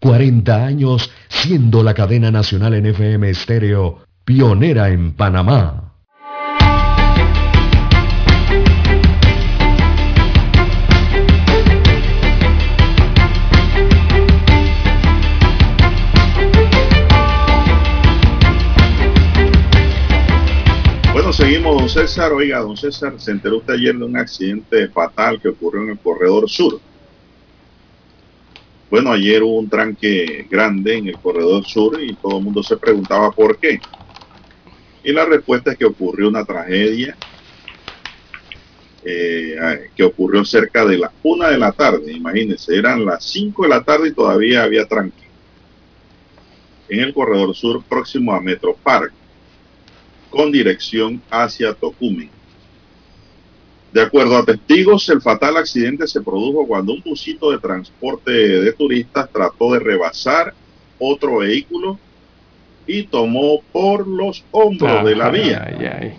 40 años siendo la cadena nacional en FM Estéreo, pionera en Panamá. Bueno, seguimos, don César. Oiga, don César, se enteró usted ayer de un accidente fatal que ocurrió en el corredor sur. Bueno, ayer hubo un tranque grande en el corredor sur y todo el mundo se preguntaba por qué. Y la respuesta es que ocurrió una tragedia eh, que ocurrió cerca de la una de la tarde. Imagínense, eran las 5 de la tarde y todavía había tranque. En el corredor sur próximo a Metro Park, con dirección hacia Tocumen. De acuerdo a testigos, el fatal accidente se produjo cuando un busito de transporte de turistas trató de rebasar otro vehículo y tomó por los hombros de la vía.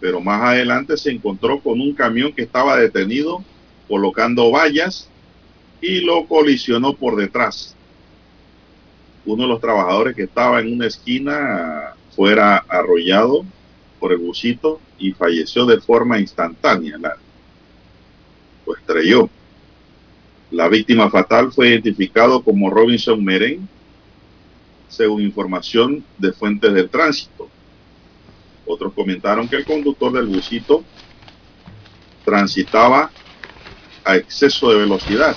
Pero más adelante se encontró con un camión que estaba detenido colocando vallas y lo colisionó por detrás. Uno de los trabajadores que estaba en una esquina fuera arrollado el busito y falleció de forma instantánea. lo estrelló. La víctima fatal fue identificado como Robinson Meren, según información de fuentes del tránsito. Otros comentaron que el conductor del busito transitaba a exceso de velocidad.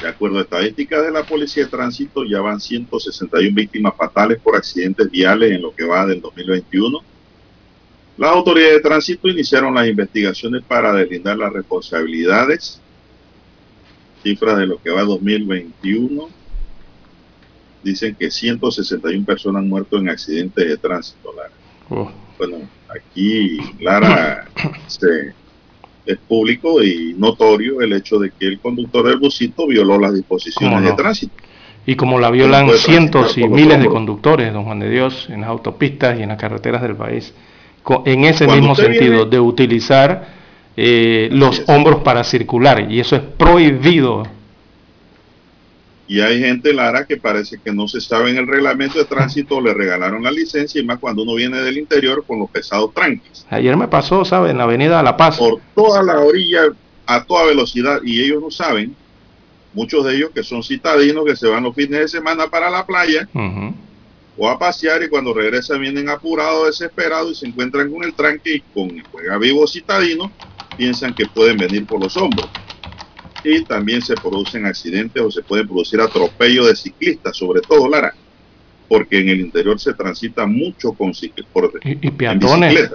De acuerdo a estadísticas de la Policía de Tránsito, ya van 161 víctimas fatales por accidentes viales en lo que va del 2021 las autoridades de tránsito iniciaron las investigaciones para deslindar las responsabilidades. Cifras de lo que va 2021 dicen que 161 personas han muerto en accidentes de tránsito, Lara. Oh. Bueno, aquí, Lara, es público y notorio el hecho de que el conductor del busito violó las disposiciones de tránsito. Y como la violan cientos y miles de conductores, don Juan de Dios, en las autopistas y en las carreteras del país en ese mismo sentido, de utilizar eh, los hombros para circular, y eso es prohibido. Y hay gente, Lara, que parece que no se sabe en el reglamento de tránsito, le regalaron la licencia, y más cuando uno viene del interior con los pesados tranques. Ayer me pasó, ¿sabe? En la avenida La Paz. Por toda la orilla, a toda velocidad, y ellos no saben, muchos de ellos que son citadinos, que se van los fines de semana para la playa, o a pasear y cuando regresan vienen apurados, desesperados y se encuentran con el tranque y con el juega vivo citadino, piensan que pueden venir por los hombros. Y también se producen accidentes o se pueden producir atropellos de ciclistas, sobre todo Lara, porque en el interior se transita mucho con por, y, y peatones.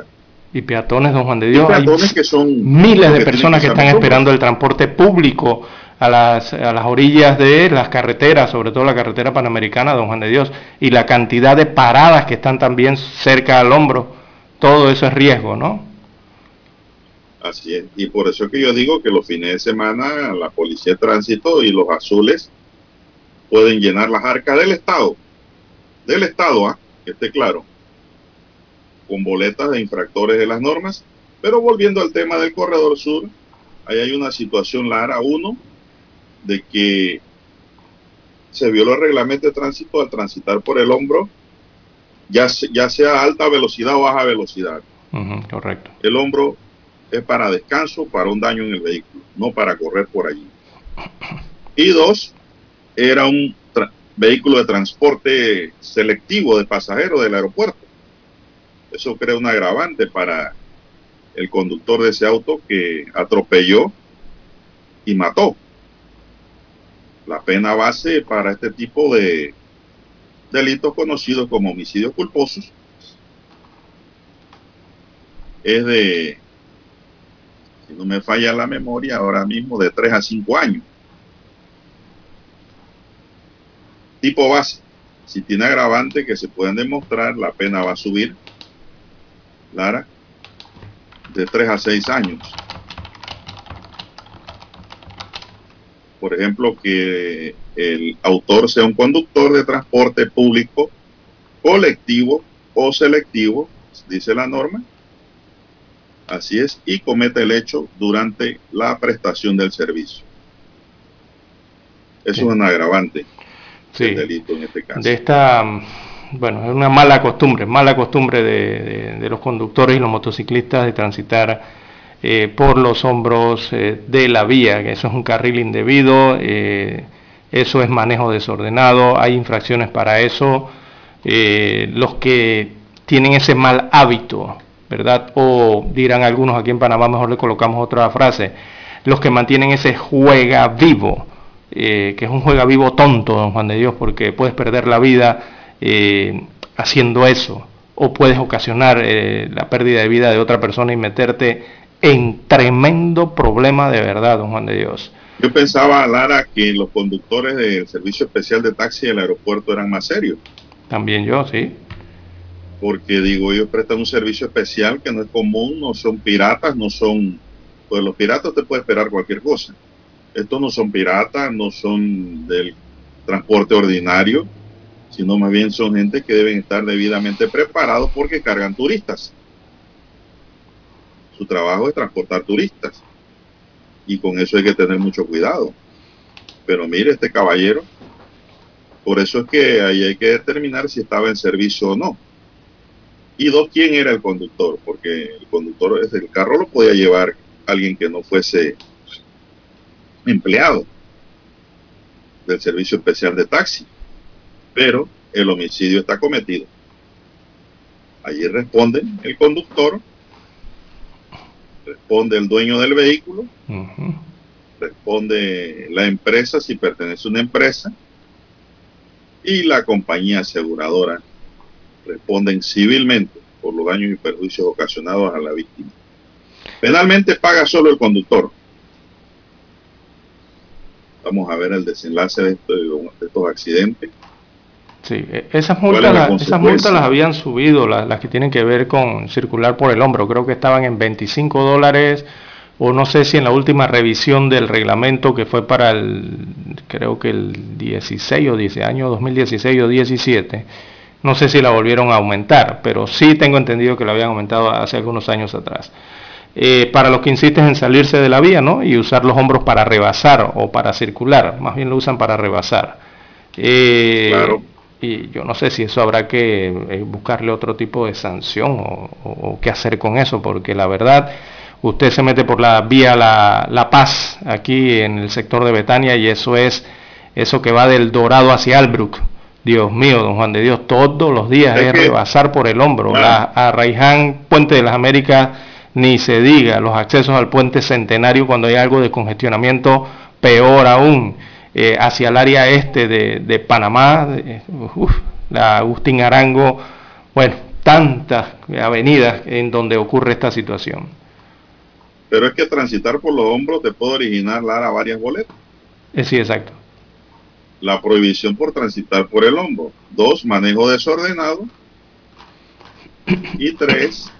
Y peatones, don Juan de Dios. peatones que son miles de personas que están esperando el transporte público a las, a las orillas de las carreteras, sobre todo la carretera panamericana, don Juan de Dios, y la cantidad de paradas que están también cerca al hombro, todo eso es riesgo, ¿no? Así es, y por eso es que yo digo que los fines de semana la policía de tránsito y los azules pueden llenar las arcas del Estado, del Estado, ¿ah? que esté claro, con boletas de infractores de las normas, pero volviendo al tema del corredor sur, ahí hay una situación, Lara, uno, de que se violó el reglamento de tránsito al transitar por el hombro, ya, ya sea alta velocidad o baja velocidad. correcto. El hombro es para descanso, para un daño en el vehículo, no para correr por allí. Y dos, era un vehículo de transporte selectivo de pasajeros del aeropuerto. Eso crea un agravante para el conductor de ese auto que atropelló y mató la pena base para este tipo de delitos conocidos como homicidios culposos es de, no me falla la memoria, ahora mismo de 3 a 5 años. tipo base. Si tiene agravante que se pueden demostrar, la pena va a subir, Lara, de 3 a 6 años. Por ejemplo, que el autor sea un conductor de transporte público, colectivo o selectivo, dice la norma. Así es, y comete el hecho durante la prestación del servicio. Eso es un agravante Sí. del delito en este caso. de esta, bueno, es una mala costumbre, mala costumbre de, de- de los conductores y los motociclistas de transitar eh, por los hombros eh, de la vía, que eso es un carril indebido, eh, eso es manejo desordenado, hay infracciones para eso. Los que tienen ese mal hábito, ¿verdad? O dirán algunos aquí en Panamá, mejor le colocamos otra frase, los que mantienen ese juega vivo, eh, que es un juega vivo tonto, don Juan de Dios, porque puedes perder la vida eh, haciendo eso, o puedes ocasionar eh, la pérdida de vida de otra persona y meterte en tremendo problema de verdad, don Juan de Dios. Yo pensaba, Lara, que los conductores del servicio especial de taxi del aeropuerto eran más serios, También yo, sí. Porque digo, ellos prestan un servicio especial que no es común, no son piratas, no son, pues los piratas te puede esperar cualquier cosa. Estos no son piratas, no son del transporte ordinario, sino más bien son gente que deben estar debidamente preparados porque cargan turistas. Su trabajo es transportar turistas. Y con eso hay que tener mucho cuidado. Pero mire, este caballero, por eso es que ahí hay que determinar si estaba en servicio o no. Y dos, quién era el conductor, porque el conductor el carro lo podía llevar alguien que no fuese empleado del servicio especial de taxi. Pero el homicidio está cometido. Allí responde el conductor, responde el dueño del vehículo, responde la empresa si pertenece a una empresa y la compañía aseguradora responden civilmente por los daños y perjuicios ocasionados a la víctima. Penalmente paga solo el conductor. Vamos a ver el desenlace de, esto- de estos accidentes. Sí, e- esas ¿Cuál multas, la esas multas las habían subido, la- las, que tienen que ver con circular por el hombro. Creo que estaban en 25 dólares o no sé si en la última revisión del reglamento que fue para el, creo que el 16 o 10 año 2016 o 17. No sé si la volvieron a aumentar, pero sí tengo entendido que la habían aumentado hace algunos años atrás. Eh, para los que insisten en salirse de la vía, ¿no? Y usar los hombros para rebasar o para circular, más bien lo usan para rebasar. Eh, Claro. Y yo no sé si eso habrá que eh, buscarle otro tipo de sanción o, o- o qué hacer con eso, porque la verdad, usted se mete por la vía La, La Paz, aquí en el sector de Betania, y eso es eso que va del Dorado hacia Albrook. Dios mío, don Juan de Dios, todos los días Es es que- rebasar por el hombro. Claro. La, a Raiján, Puente de las Américas, ni se diga, los accesos al puente centenario cuando hay algo de congestionamiento, peor aún, eh, hacia el área este de, de Panamá, de- uf, la Agustín Arango, bueno, tantas avenidas en donde ocurre esta situación. Pero es que transitar por los hombros te puede originar, Lara, varias boletas. Eh, sí, exacto. La prohibición por transitar por el hombro. Dos, manejo desordenado. Y tres,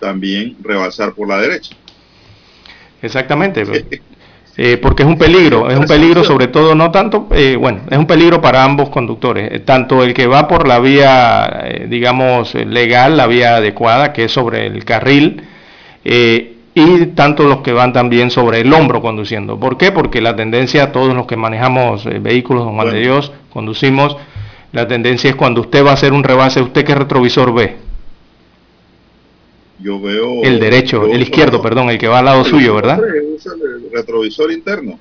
también rebasar por la derecha. Exactamente. Eh, porque es un peligro, es un peligro sobre todo, no tanto, eh, bueno, es un peligro para ambos conductores, eh, tanto el que va por la vía, digamos, legal, la vía adecuada, que es sobre el carril, eh, y tanto los que van también sobre el hombro conduciendo. ¿Por qué? Porque la tendencia, todos los que manejamos eh, vehículos, don Juan de. Dios, conducimos, la tendencia es cuando usted va a hacer un rebase, ¿usted qué retrovisor ve? Yo veo... El derecho, el izquierdo, perdón, el que va al lado suyo, ¿verdad? El retrovisor interno.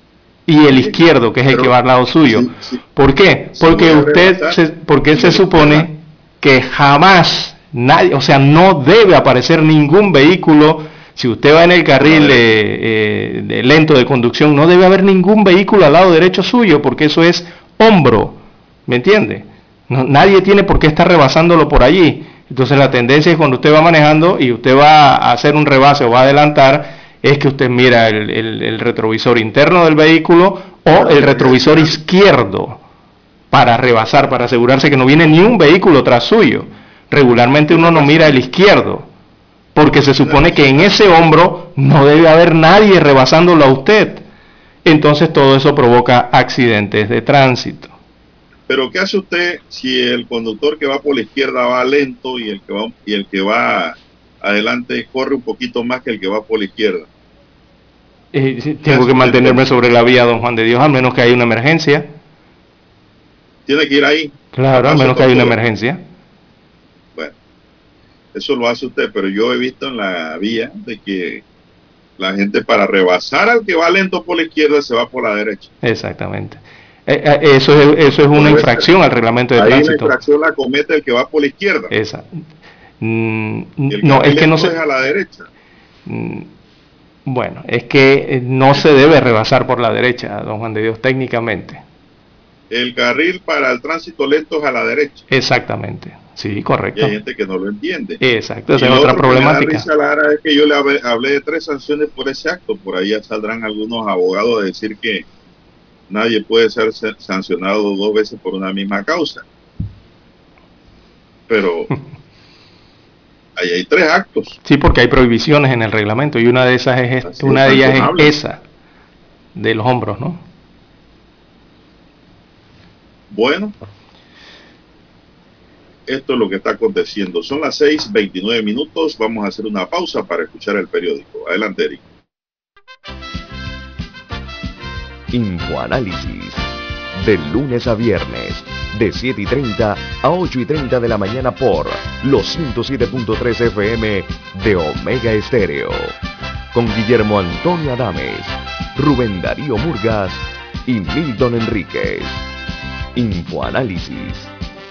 y el izquierdo, que es el Pero- que va al lado suyo. Sí, sí. ¿Por qué? Porque usted, se, porque Sí, se supone que jamás nadie, o sea, no debe aparecer ningún vehículo. Si usted va en el carril eh, eh, de lento de conducción, no debe haber ningún vehículo al lado derecho suyo, porque eso es hombro, ¿me entiende? No- nadie tiene por qué estar rebasándolo por allí. Entonces la tendencia es cuando usted va manejando y usted va a hacer un rebase o va a adelantar, es que usted mira el, el- el retrovisor interno del vehículo o el retrovisor izquierdo. para rebasar, para asegurarse que no viene ni un vehículo tras suyo. Regularmente uno no mira el izquierdo, porque se supone que en ese hombro no debe haber nadie rebasándolo a usted. Entonces todo eso provoca accidentes de tránsito. Pero ¿qué hace usted si el conductor que va por la izquierda va lento y el que va, y el que va adelante corre un poquito más que el que va por la izquierda? Eh, tengo que mantenerme sobre la vía, don Juan de Dios, al menos que haya una emergencia. Tiene que ir ahí. Claro, al menos que haya una emergencia. Eso lo hace usted, pero yo he visto en la vía de que la gente para rebasar al que va lento por la izquierda se va por la derecha. Exactamente. Eh, eh, eso, es, eso es una infracción al reglamento de Ahí tránsito. la infracción la comete el que va por la izquierda. Esa. Mm, no, es que no se... a la derecha. Mm, Bueno, es que eh, no se debe rebasar por la derecha, don Juan de Dios, técnicamente. El carril para el tránsito lento es a la derecha. Exactamente. Sí, Y correcto. hay gente que no lo entiende. Exacto, Y es otra otro que problemática. risa, Lara, es que yo le hablé, de tres sanciones por ese acto. Por ahí ya saldrán algunos abogados a decir que nadie puede ser sa- sancionado dos veces por una misma causa. Pero ahí hay tres actos. Sí, porque hay prohibiciones en el reglamento y una de esas es Así una es, de ellas es esa de los hombros, ¿no? Bueno, esto es lo que está aconteciendo. Son las 6:29 minutos. Vamos a hacer una pausa para escuchar el periódico. Adelante, Eric. Infoanálisis. De lunes a viernes, de 7 y 30 a 8 y 30 de la mañana por los 107.3 FM de Omega Estéreo. Con Guillermo Antonio Adames, Rubén Darío Murgas y Milton Enríquez. Infoanálisis.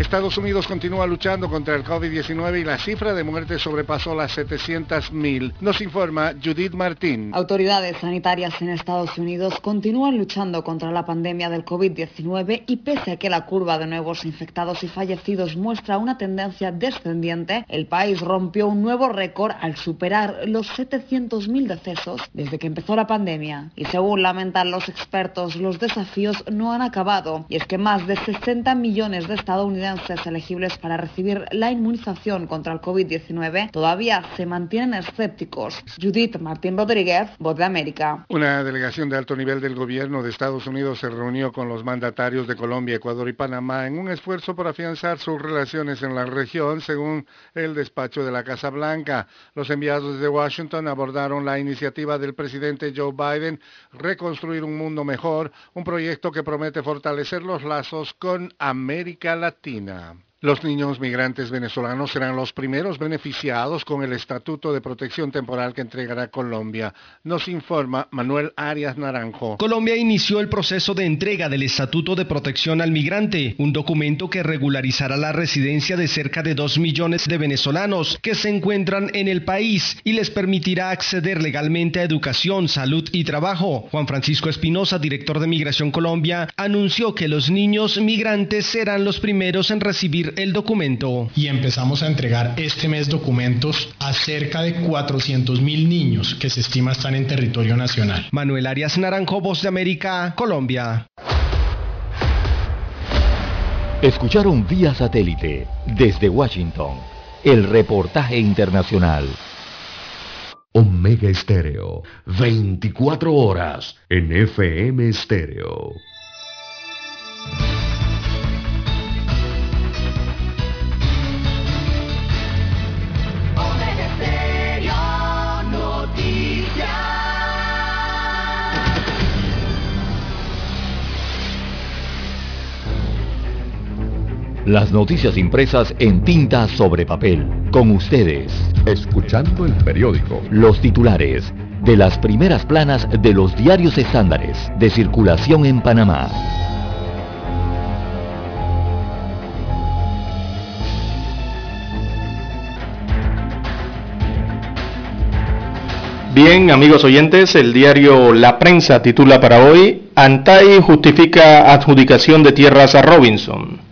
Estados Unidos continúa luchando contra el COVID-19 y la cifra de muertes sobrepasó las 700.000. Nos informa Judith Martín. Autoridades sanitarias en Estados Unidos continúan luchando contra la pandemia del COVID-19 y pese a que la curva de nuevos infectados y fallecidos muestra una tendencia descendiente, el país rompió un nuevo récord al superar los 700.000 decesos desde que empezó la pandemia. Y según lamentan los expertos, los desafíos no han acabado y es que más de 60 millones de estadounidenses elegibles para recibir la inmunización contra el COVID-19 todavía se mantienen escépticos. Judith Martín Rodríguez, Voz de América. Una delegación de alto nivel del gobierno de Estados Unidos se reunió con los mandatarios de Colombia, Ecuador y Panamá en un esfuerzo por afianzar sus relaciones en la región, según el despacho de la Casa Blanca. Los enviados de Washington abordaron la iniciativa del presidente Joe Biden, Reconstruir un Mundo Mejor, un proyecto que promete fortalecer los lazos con América Latina. China Los niños migrantes venezolanos serán los primeros beneficiados con el Estatuto de Protección Temporal que entregará Colombia. Nos informa Manuel Arias Naranjo. Colombia inició el proceso de entrega del Estatuto de Protección al Migrante, un documento que regularizará la residencia de cerca de 2 millones de venezolanos que se encuentran en el país y les permitirá acceder legalmente a educación, salud y trabajo. Juan Francisco Espinosa, director de Migración Colombia, anunció que los niños migrantes serán los primeros en recibir el documento. Y empezamos a entregar este mes documentos a cerca de 400 mil niños que se estima están en territorio nacional. Manuel Arias Naranjo, Voz de América, Colombia. Escucharon vía satélite desde Washington el reportaje internacional. Omega Estéreo, 24 horas en FM Estéreo. Las noticias impresas en tinta sobre papel. Con ustedes. Escuchando el periódico. Los titulares de las primeras planas de los diarios estándares de circulación en Panamá. Bien, amigos oyentes, el diario La Prensa titula para hoy, Antay justifica adjudicación de tierras a Robinson.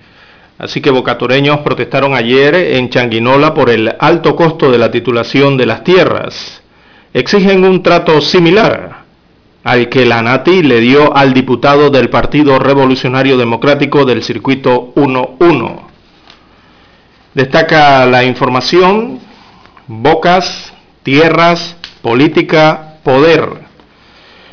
Así que bocatoreños protestaron ayer en Changuinola por el alto costo de la titulación de las tierras. Exigen un trato similar al que la NATI le dio al diputado del Partido Revolucionario Democrático del Circuito 1-1. Destaca la información, bocas, tierras, política, poder.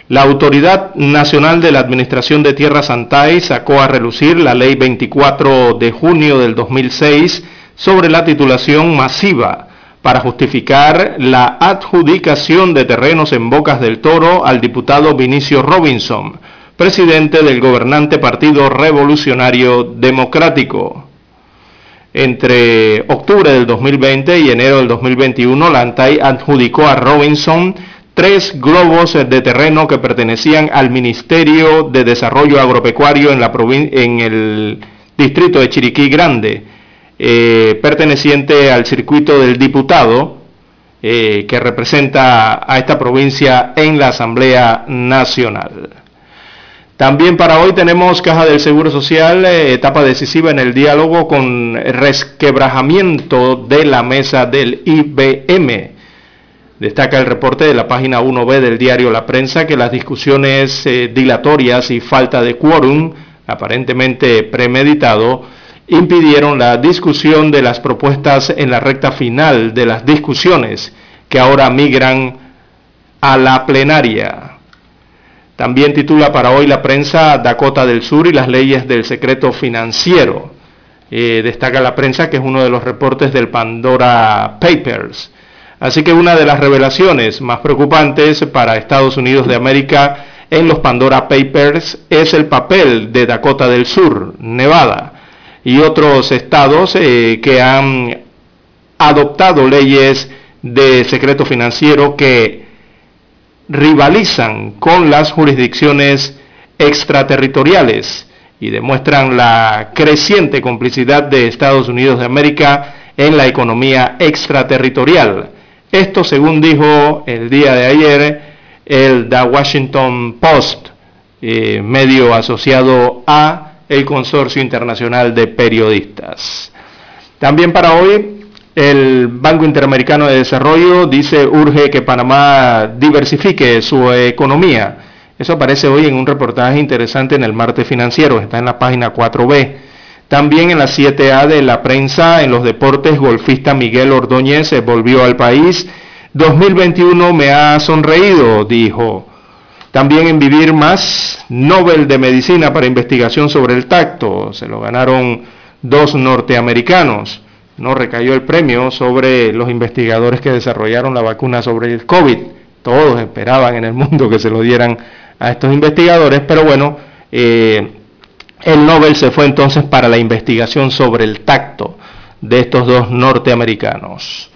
La Autoridad Nacional de la Administración de Tierras Antay sacó a relucir la Ley 24 de junio del 2006 sobre la titulación masiva para justificar la adjudicación de terrenos en Bocas del Toro al diputado Vinicio Robinson, presidente del gobernante Partido Revolucionario Democrático. Entre octubre del 2020 y enero del 2021, la ANTAI adjudicó a Robinson tres globos de terreno que pertenecían al Ministerio de Desarrollo Agropecuario en, la en el distrito de Chiriquí Grande, eh, perteneciente al circuito del diputado eh, que representa a esta provincia en la Asamblea Nacional. También para hoy tenemos Caja del Seguro Social, eh, etapa decisiva en el diálogo con resquebrajamiento de la mesa del IBM. Destaca el reporte de la página 1B del diario La Prensa que las discusiones eh, dilatorias y falta de quórum, aparentemente premeditado, impidieron la discusión de las propuestas en la recta final de las discusiones que ahora migran a la plenaria. También titula para hoy la prensa Dakota del Sur y las leyes del secreto financiero. Eh, destaca la prensa que es uno de los reportes del Pandora Papers. Así que una de las revelaciones más preocupantes para Estados Unidos de América en los Pandora Papers es el papel de Dakota del Sur, Nevada, y otros estados eh, que han adoptado leyes de secreto financiero que rivalizan con las jurisdicciones extraterritoriales y demuestran la creciente complicidad de Estados Unidos de América en la economía extraterritorial. Esto según dijo el día de ayer el The Washington Post, eh, medio asociado a el Consorcio Internacional de Periodistas. También para hoy el Banco Interamericano de Desarrollo dice urge que Panamá diversifique su economía. Eso aparece hoy en un reportaje interesante en el martes financiero, está en la página 4B. También en la 7A de la prensa, en los deportes, golfista Miguel Ordóñez volvió al país. 2021 me ha sonreído, dijo. También en Vivir Más, Nobel de Medicina para investigación sobre el tacto. Se lo ganaron dos norteamericanos no recayó el premio sobre los investigadores que desarrollaron la vacuna sobre el COVID. Todos esperaban en el mundo que se lo dieran a estos investigadores, pero bueno, eh, el Nobel se fue entonces para la investigación sobre el tacto de estos dos norteamericanos.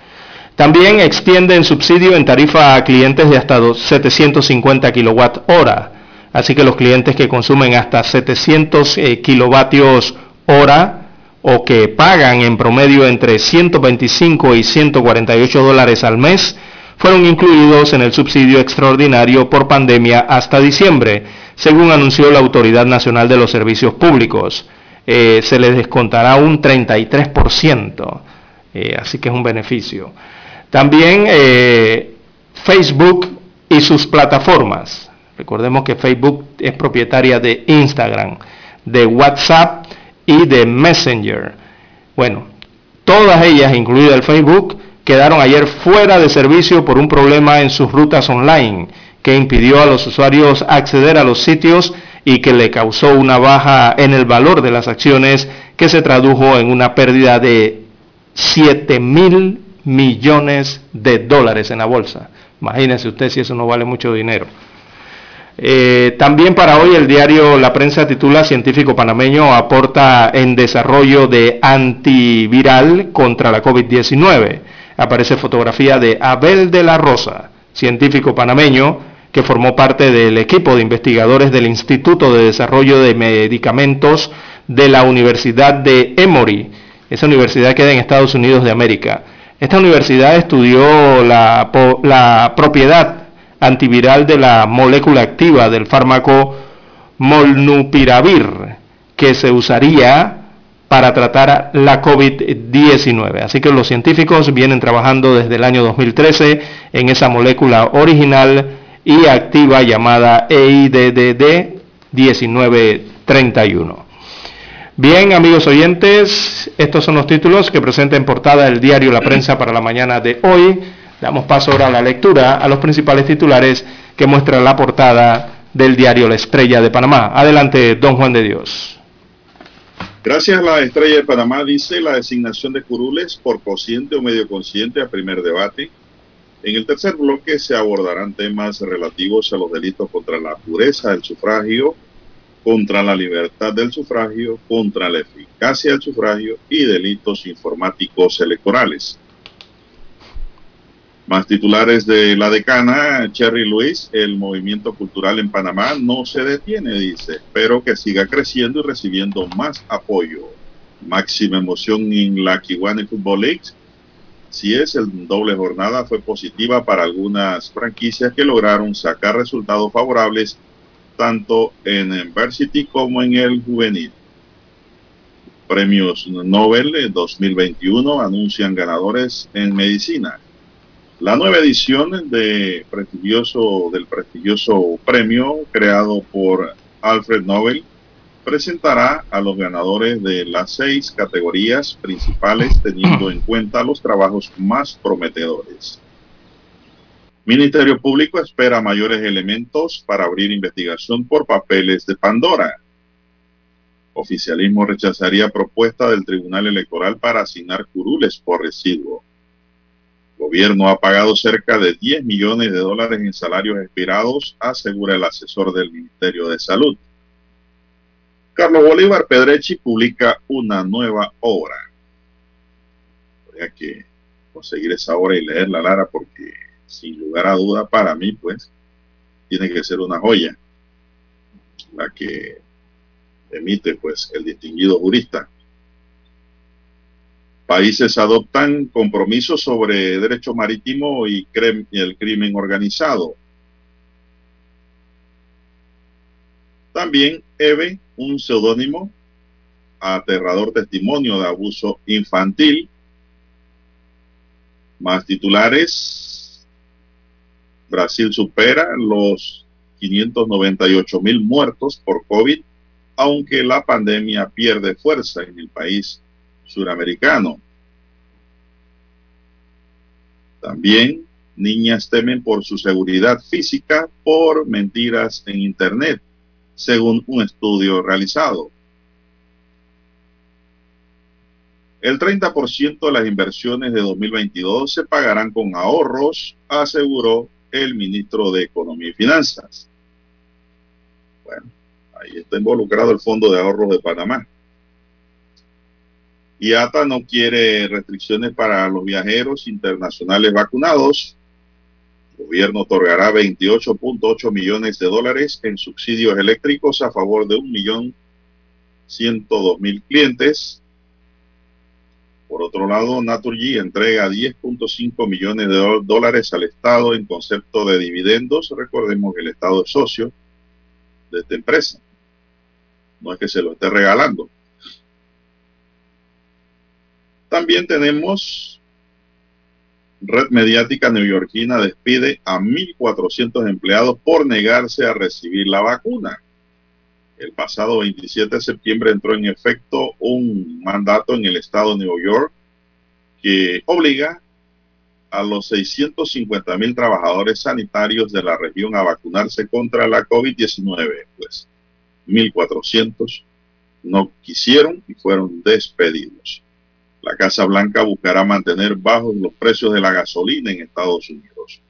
También extienden subsidio en tarifa a clientes de hasta 750 kilowatt hora. Así que los clientes que consumen hasta 700 eh, kilovatios hora o que pagan en promedio entre 125 y 148 dólares al mes fueron incluidos en el subsidio extraordinario por pandemia hasta diciembre, según anunció la Autoridad Nacional de los Servicios Públicos. Eh, se les descontará un 33%, eh, así que es un beneficio. También eh, Facebook y sus plataformas. Recordemos que Facebook es propietaria de Instagram, de WhatsApp y de Messenger. Bueno, todas ellas, incluida el Facebook, quedaron ayer fuera de servicio por un problema en sus rutas online que impidió a los usuarios acceder a los sitios y que le causó una baja en el valor de las acciones que se tradujo en una pérdida de 7 mil millones de dólares en la bolsa. Imagínense usted si eso no vale mucho dinero. Eh, también para hoy el diario La Prensa titula Científico panameño aporta en desarrollo de antiviral contra la COVID-19. Aparece fotografía de Abel de la Rosa, científico panameño que formó parte del equipo de investigadores del Instituto de Desarrollo de Medicamentos de la Universidad de Emory. Esa universidad queda en Estados Unidos de América. Esta universidad estudió la, la propiedad antiviral de la molécula activa del fármaco molnupiravir, que se usaría para tratar la COVID-19. Así que los científicos vienen trabajando desde el año 2013 en esa molécula original y activa llamada EIDDD 1931. Bien, amigos oyentes, estos son los títulos que presenta en portada el diario La Prensa para la mañana de hoy. Damos paso ahora a la lectura a los principales titulares que muestra la portada del diario La Estrella de Panamá. Adelante, don Juan de Dios. Gracias a la Estrella de Panamá dice la designación de curules por cociente o medio consciente a primer debate. En el tercer bloque se abordarán temas relativos a los delitos contra la pureza del sufragio, contra la libertad del sufragio, contra la eficacia del sufragio y delitos informáticos electorales. Más titulares de la decana, Cherry Luis, el movimiento cultural en Panamá no se detiene, dice, espero que siga creciendo y recibiendo más apoyo. Máxima emoción en la Kiwane Football League. Si es el doble jornada, fue positiva para algunas franquicias que lograron sacar resultados favorables tanto en University como en el juvenil. Premios Nobel 2021 anuncian ganadores en medicina. La nueva edición del prestigioso premio creado por Alfred Nobel presentará a los ganadores de las seis categorías principales teniendo en cuenta los trabajos más prometedores. Ministerio Público espera mayores elementos para abrir investigación por papeles de Pandora. Oficialismo rechazaría propuesta del Tribunal Electoral para asignar curules por residuo. Gobierno ha pagado cerca de 10 millones de dólares en salarios expirados, asegura el asesor del Ministerio de Salud. Carlos Bolívar Pedrechi publica una nueva obra. Habría que conseguir esa obra y leerla, Lara, porque sin lugar a duda para mí, pues, tiene que ser una joya la que emite, pues, el distinguido jurista países adoptan compromisos sobre derecho marítimo y, el crimen organizado. También EVE, un seudónimo, aterrador testimonio de abuso infantil. Más titulares. Brasil supera los 598 mil muertos por COVID, aunque la pandemia pierde fuerza en el país suramericano. También niñas temen por su seguridad física por mentiras en Internet, según un estudio realizado. El 30% de las inversiones de 2022 se pagarán con ahorros, aseguró el ministro de Economía y Finanzas. Bueno, ahí está involucrado el Fondo de Ahorros de Panamá. IATA no quiere restricciones para los viajeros internacionales vacunados. El gobierno otorgará 28.8 millones de dólares en subsidios eléctricos a favor de 1.102.000 clientes. Por otro lado, Naturgy entrega 10.5 millones de dólares al Estado en concepto de dividendos. Recordemos que el Estado es socio de esta empresa. No es que se lo esté regalando. También tenemos red mediática neoyorquina despide a 1.400 empleados por negarse a recibir la vacuna. El pasado 27 de septiembre entró en efecto un mandato en el estado de Nueva York que obliga a los 650 mil trabajadores sanitarios de la región a vacunarse contra la COVID-19. Pues 1.400 no quisieron y fueron despedidos. La Casa Blanca buscará mantener bajos los precios de la gasolina en Estados Unidos.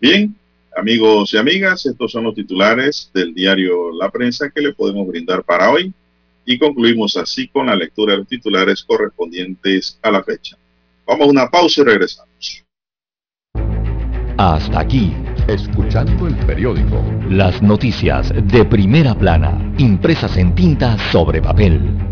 Bien, amigos y amigas, estos son los titulares del diario La Prensa que le podemos brindar para hoy y concluimos así con la lectura de los titulares correspondientes a la fecha. Vamos a una pausa y regresamos. Hasta aquí, escuchando el periódico. Las noticias de primera plana, impresas en tinta sobre papel.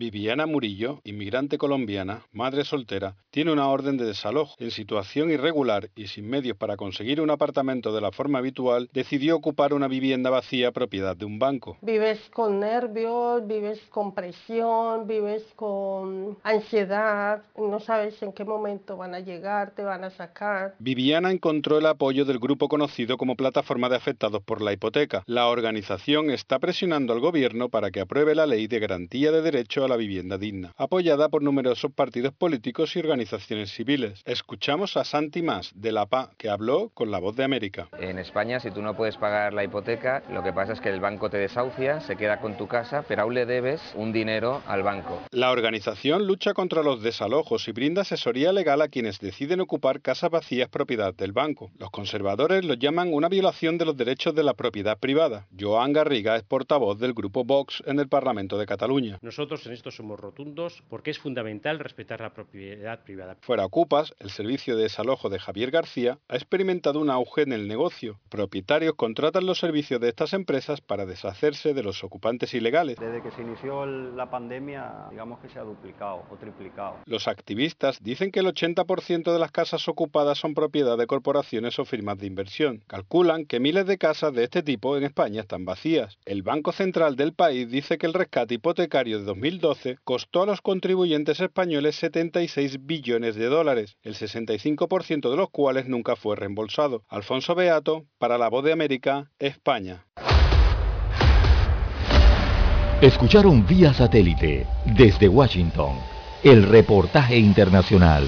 Viviana Murillo, inmigrante colombiana, madre soltera, tiene una orden de desalojo. En situación irregular y sin medios para conseguir un apartamento de la forma habitual, decidió ocupar una vivienda vacía propiedad de un banco. Vives con nervios, vives con presión, vives con ansiedad, no sabes en qué momento van a llegar, te van a sacar. Viviana encontró el apoyo del grupo conocido como Plataforma de Afectados por la Hipoteca. La organización está presionando al gobierno para que apruebe la ley de garantía de derecho a la vivienda digna, apoyada por numerosos partidos políticos y organizaciones civiles. Escuchamos a Santi Mas, de la PA, que habló con La Voz de América. En España, si tú no puedes pagar la hipoteca, lo que pasa es que el banco te desahucia, se queda con tu casa, pero aún le debes un dinero al banco. La organización lucha contra los desalojos y brinda asesoría legal a quienes deciden ocupar casas vacías propiedad del banco. Los conservadores lo llaman una violación de los derechos de la propiedad privada. Joan Garriga es portavoz del grupo Vox en el Parlamento de Cataluña. Nosotros en esto somos rotundos porque es fundamental respetar la propiedad privada. Fuera Ocupas, el servicio de desalojo de Javier García ha experimentado un auge en el negocio. Propietarios contratan los servicios de estas empresas para deshacerse de los ocupantes ilegales. Desde que se inició la pandemia, digamos que se ha duplicado o triplicado. Los activistas dicen que el 80% de las casas ocupadas son propiedad de corporaciones o firmas de inversión. Calculan que miles de casas de este tipo en España están vacías. El Banco Central del país dice que el rescate hipotecario de 2012 costó a los contribuyentes españoles 76 billones de dólares, el 65% de los cuales nunca fue reembolsado. Alfonso Beato, para La Voz de América, España. Escucharon vía satélite desde Washington el reportaje internacional.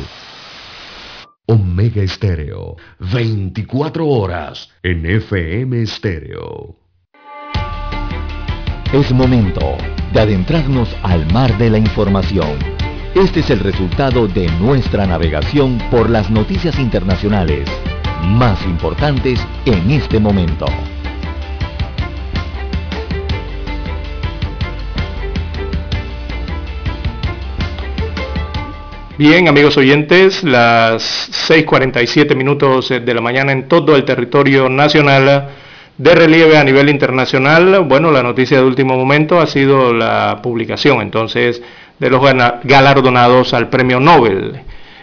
Omega Estéreo, 24 horas en FM Estéreo. Es momento de adentrarnos al mar de la información. Este es el resultado de nuestra navegación por las noticias internacionales más importantes en este momento. Bien, amigos oyentes, las 6.47 minutos de la mañana en todo el territorio nacional de relieve a nivel internacional, bueno, la noticia de último momento ha sido la publicación entonces de los galardonados al premio Nobel.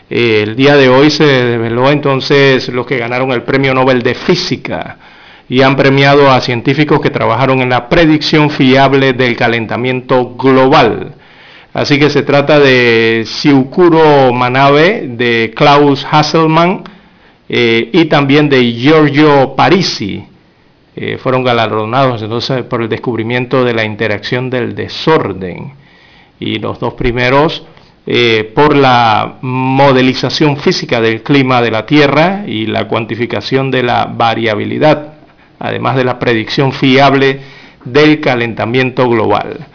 El día de hoy se reveló entonces los que ganaron el premio Nobel de Física y han premiado a científicos que trabajaron en la predicción fiable del calentamiento global. Así que se trata de Siukuro Manabe, de Klaus Hasselmann eh, y también de Giorgio Parisi eh, fueron galardonados entonces por el descubrimiento de la interacción del desorden. Y los dos primeros eh, por la modelización física del clima de la Tierra y la cuantificación de la variabilidad, además de la predicción fiable del calentamiento global.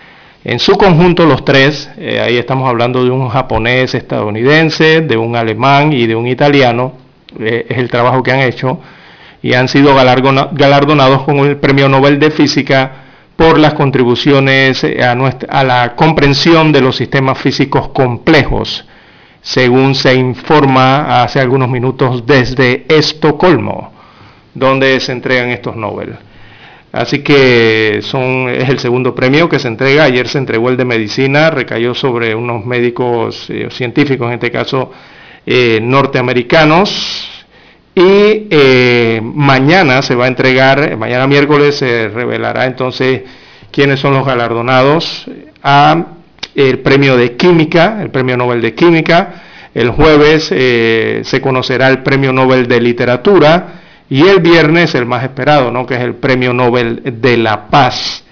En su conjunto los tres, eh, ahí estamos hablando de un japonés estadounidense, de un alemán y de un italiano, es el trabajo que han hecho, y han sido galardonados con el Premio Nobel de Física por las contribuciones eh, a, la comprensión de los sistemas físicos complejos, según se informa hace algunos minutos desde Estocolmo, donde se entregan estos Nobel. Así que es el segundo premio que se entrega. Ayer se entregó el de medicina, recayó sobre unos médicos eh, científicos, en este caso eh, norteamericanos, y eh, mañana se va a entregar, mañana miércoles se revelará entonces quiénes son los galardonados a el premio de química, el premio Nobel de química. El jueves eh, se conocerá el premio Nobel de literatura y el viernes el más esperado, ¿no? que es el premio Nobel de la paz.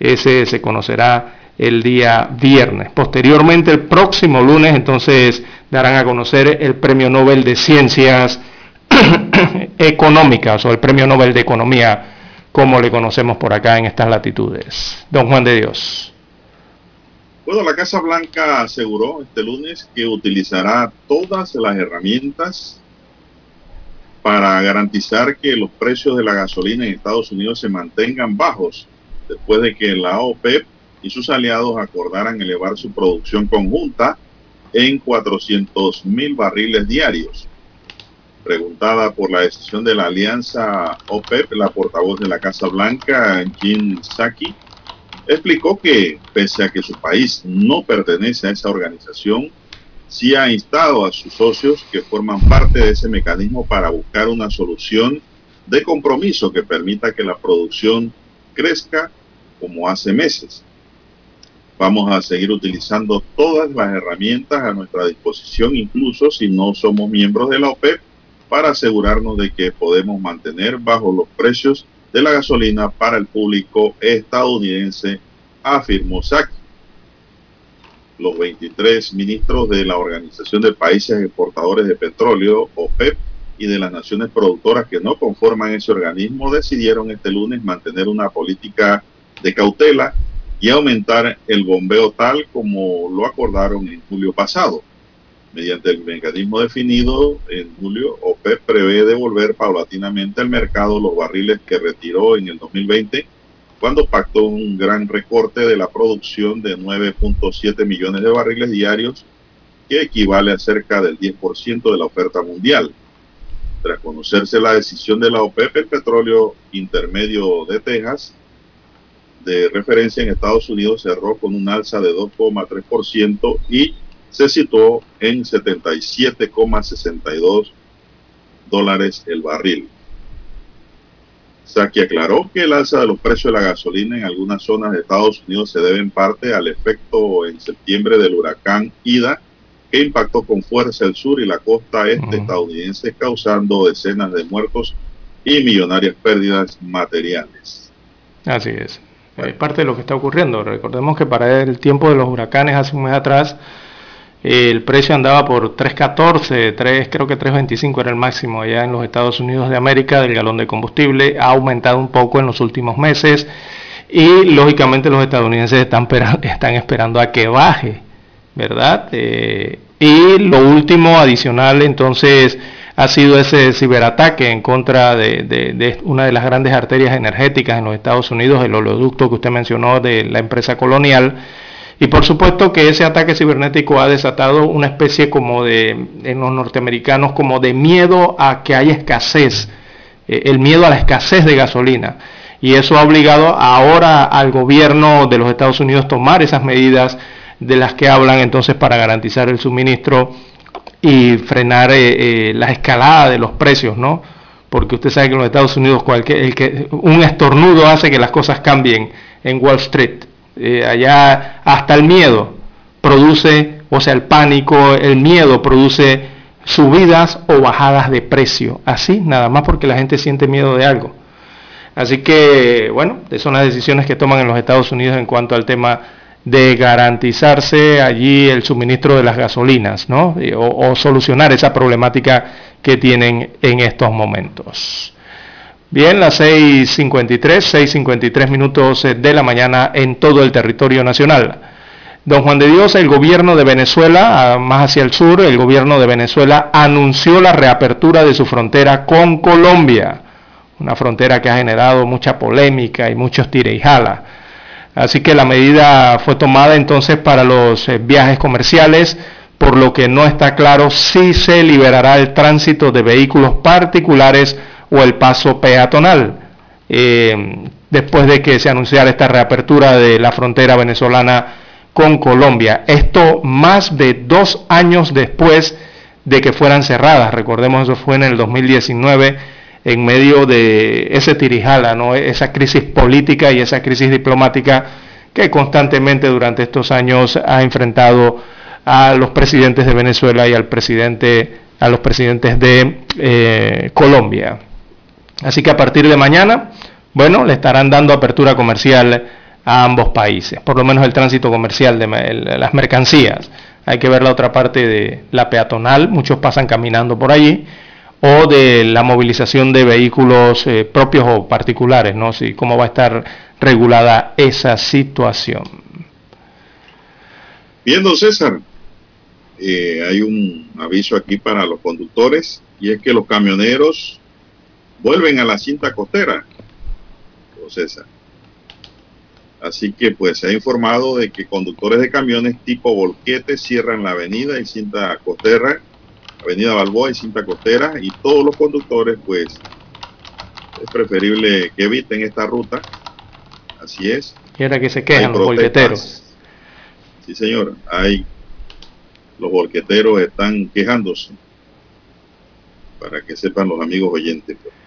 Ese se conocerá el día viernes. Posteriormente, el próximo lunes, entonces darán a conocer el premio Nobel de ciencias económicas o el Premio Nobel de Economía, como le conocemos por acá en estas latitudes. Don Juan de Dios. Bueno, la Casa Blanca aseguró este lunes que utilizará todas las herramientas para garantizar que los precios de la gasolina en Estados Unidos se mantengan bajos después de que la OPEP y sus aliados acordaran elevar su producción conjunta en 400 mil barriles diarios. Preguntada por la decisión de la alianza OPEP, la portavoz de la Casa Blanca, Jim Saki, explicó que pese a que su país no pertenece a esa organización, sí ha instado a sus socios que forman parte de ese mecanismo para buscar una solución de compromiso que permita que la producción crezca como hace meses. Vamos a seguir utilizando todas las herramientas a nuestra disposición, incluso si no somos miembros de la OPEP, para asegurarnos de que podemos mantener bajo los precios de la gasolina para el público estadounidense, afirmó Saki. Los 23 ministros de la Organización de Países Exportadores de Petróleo, OPEP, y de las naciones productoras que no conforman ese organismo decidieron este lunes mantener una política de cautela y aumentar el bombeo tal como lo acordaron en julio pasado. Mediante el mecanismo definido en julio, OPEP prevé devolver paulatinamente al mercado los barriles que retiró en el 2020, cuando pactó un gran recorte de la producción de 9.7 millones de barriles diarios, que equivale a cerca del 10% de la oferta mundial. Tras conocerse la decisión de la OPEP, el petróleo intermedio de Texas de referencia en Estados Unidos cerró con un alza de 2,3% y se situó en 77,62 dólares el barril. Saki aclaró que el alza de los precios de la gasolina en algunas zonas de Estados Unidos se debe en parte al efecto en septiembre del huracán Ida, que impactó con fuerza el sur y la costa este estadounidense, causando decenas de muertos y millonarias pérdidas materiales. Así es. Es parte de lo que está ocurriendo. Recordemos que para el tiempo de los huracanes hace un mes atrás, el precio andaba por 3.14, 3, creo que 3.25 era el máximo allá en los Estados Unidos de América del galón de combustible. Ha aumentado un poco en los últimos meses y lógicamente los estadounidenses están, están esperando a que baje, ¿verdad? Eh, y lo último adicional entonces ha sido ese ciberataque en contra de, de, una de las grandes arterias energéticas en los Estados Unidos, el oleoducto que usted mencionó de la empresa colonial y por supuesto que ese ataque cibernético ha desatado una especie como de, en los norteamericanos, como de miedo a que haya escasez, eh, el miedo a la escasez de gasolina. Y eso ha obligado ahora al gobierno de los Estados Unidos a tomar esas medidas de las que hablan entonces para garantizar el suministro y frenar eh, eh, la escalada de los precios, ¿no? Porque usted sabe que en los Estados Unidos cualquier, el que, un estornudo hace que las cosas cambien en Wall Street. Eh, allá hasta el miedo produce, o sea, el pánico, el miedo produce subidas o bajadas de precio. Así, nada más porque la gente siente miedo de algo. Así que, bueno, son las decisiones que toman en los Estados Unidos en cuanto al tema de garantizarse allí el suministro de las gasolinas, ¿no? O, o, solucionar esa problemática que tienen en estos momentos. Bien, las 6.53, 6.53 minutos de la mañana en todo el territorio nacional. Don Juan de Dios, el gobierno de Venezuela, más hacia el sur, el gobierno de Venezuela anunció la reapertura de su frontera con Colombia, una frontera que ha generado mucha polémica y muchos tire y jala. Así que la medida fue tomada entonces para los eh, viajes comerciales, por lo que no está claro si se liberará el tránsito de vehículos particulares o el paso peatonal. Eh, después de que se anunciara esta reapertura de la frontera venezolana con Colombia. Esto más de dos años después de que fueran cerradas. Recordemos, eso fue en el 2019, en medio de ese tirijala, ¿no? esa crisis política y esa crisis diplomática que constantemente durante estos años ha enfrentado a los presidentes de Venezuela y al presidente, a los presidentes de eh, Colombia. Así que a partir de mañana, bueno, le estarán dando apertura comercial a ambos países, por lo menos el tránsito comercial de las mercancías. Hay que ver la otra parte de la peatonal, muchos pasan caminando por allí, o de la movilización de vehículos eh, propios o particulares, ¿no? Si, cómo va a estar regulada esa situación. Viendo César, eh, hay un aviso aquí para los conductores y es que los camioneros vuelven a la cinta costera, César. Así que pues se ha informado de que conductores de camiones tipo volquete cierran la avenida y cinta costera, avenida Balboa y cinta costera y todos los conductores pues es preferible que eviten esta ruta. Así es. Y ahora que se quejan los volqueteros. Sí señor, hay los volqueteros están quejándose para que sepan los amigos oyentes. Pues.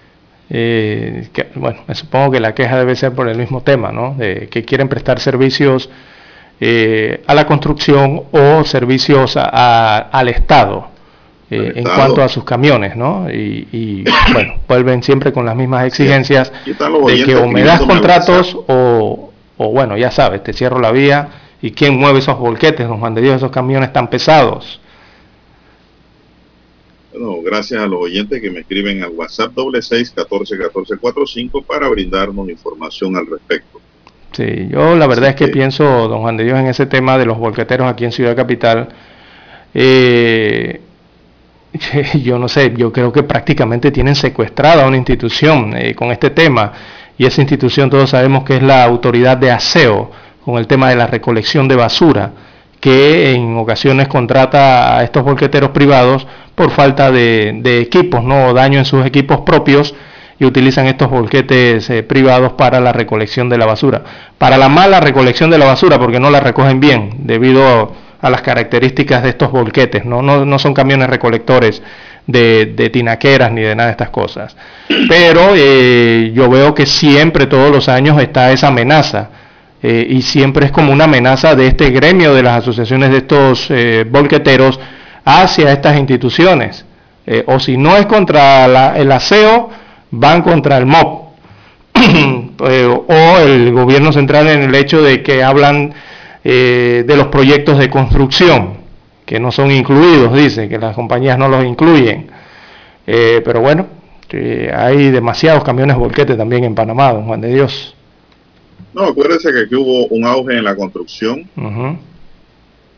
Eh, bueno, me supongo que la queja debe ser por el mismo tema, ¿no? De que quieren prestar servicios eh, a la construcción o servicios al Estado eh, en cuanto a sus camiones, ¿no? Y, bueno, vuelven siempre con las mismas exigencias de que o me das contratos o, o, bueno, ya sabes, te cierro la vía y quién mueve esos volquetes, Juan de Dios, esos camiones tan pesados. Bueno, gracias a los oyentes que me escriben al WhatsApp doble seis catorce catorce cuatro cinco para brindarnos información al respecto. Sí, yo la verdad es que, pienso, don Juan de Dios, en ese tema de los volqueteros aquí en Ciudad Capital. Eh, yo no sé, yo creo que prácticamente tienen secuestrada una institución eh, con este tema. Y esa institución todos sabemos que es la autoridad de aseo, con el tema de la recolección de basura que en ocasiones contrata a estos volqueteros privados por falta de, equipos, ¿no? daño en sus equipos propios y utilizan estos volquetes eh, privados para la recolección de la basura. Para la mala recolección de la basura, porque no la recogen bien, debido a las características de estos volquetes, no, no, son camiones recolectores de, tinaqueras ni de nada de estas cosas. Pero eh, yo veo que siempre, todos los años, está esa amenaza eh, y siempre es como una amenaza de este gremio de las asociaciones de estos eh, bolqueteros hacia estas instituciones. Eh, o si no es contra el aseo, van contra el MOP. o el gobierno central en el hecho de que hablan de los proyectos de construcción, que no son incluidos, dice, que las compañías no los incluyen. pero bueno, hay demasiados camiones volquete también en Panamá, don Juan de Dios. No, acuérdense que aquí hubo un auge en la construcción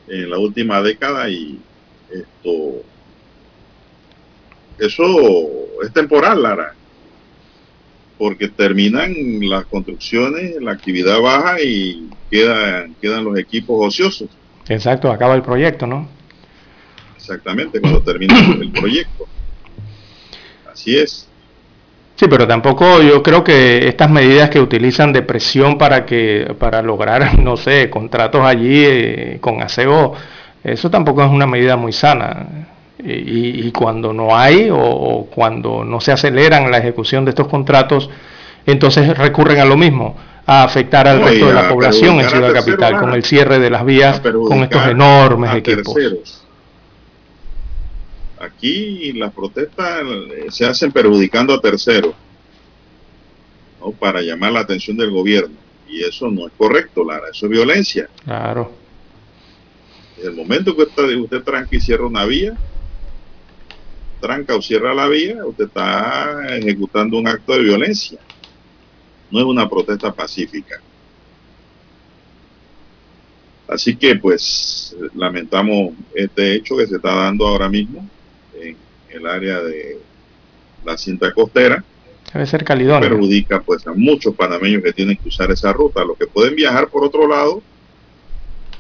en la última década y esto eso es temporal, Lara, porque terminan las construcciones, la actividad baja y quedan, quedan los equipos ociosos. Exacto, acaba el proyecto, ¿no? Exactamente, cuando termina el proyecto. Así es. Sí, pero tampoco yo creo que estas medidas que utilizan de presión para que para lograr, no sé, contratos allí eh, con aseo, eso tampoco es una medida muy sana. Y, cuando no hay o, cuando no se aceleran la ejecución de estos contratos, entonces recurren a lo mismo, a afectar al resto de la población en Ciudad Capital, con el cierre de las vías, con estos enormes equipos. Aquí las protestas eh, se hacen perjudicando a terceros, para llamar la atención del gobierno. Y eso no es correcto, Lara, eso es violencia. Claro. En el momento que usted, usted tranca y cierra una vía, tranca o cierra la vía, usted está ejecutando un acto de violencia. No es una protesta pacífica. Así que pues lamentamos este hecho que se está dando ahora mismo el área de la cinta costera. Debe ser Caledonia. Perjudica pues a muchos panameños que tienen que usar esa ruta. Los que pueden viajar por otro lado,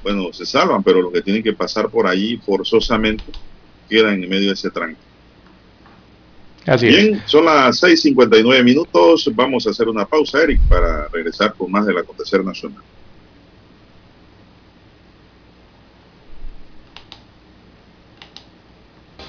bueno, se salvan, pero los que tienen que pasar por allí forzosamente quedan en medio de ese tranque. Así Bien, es. son las 6:59 minutos. Vamos a hacer una pausa, Eric, para regresar con más del acontecer nacional.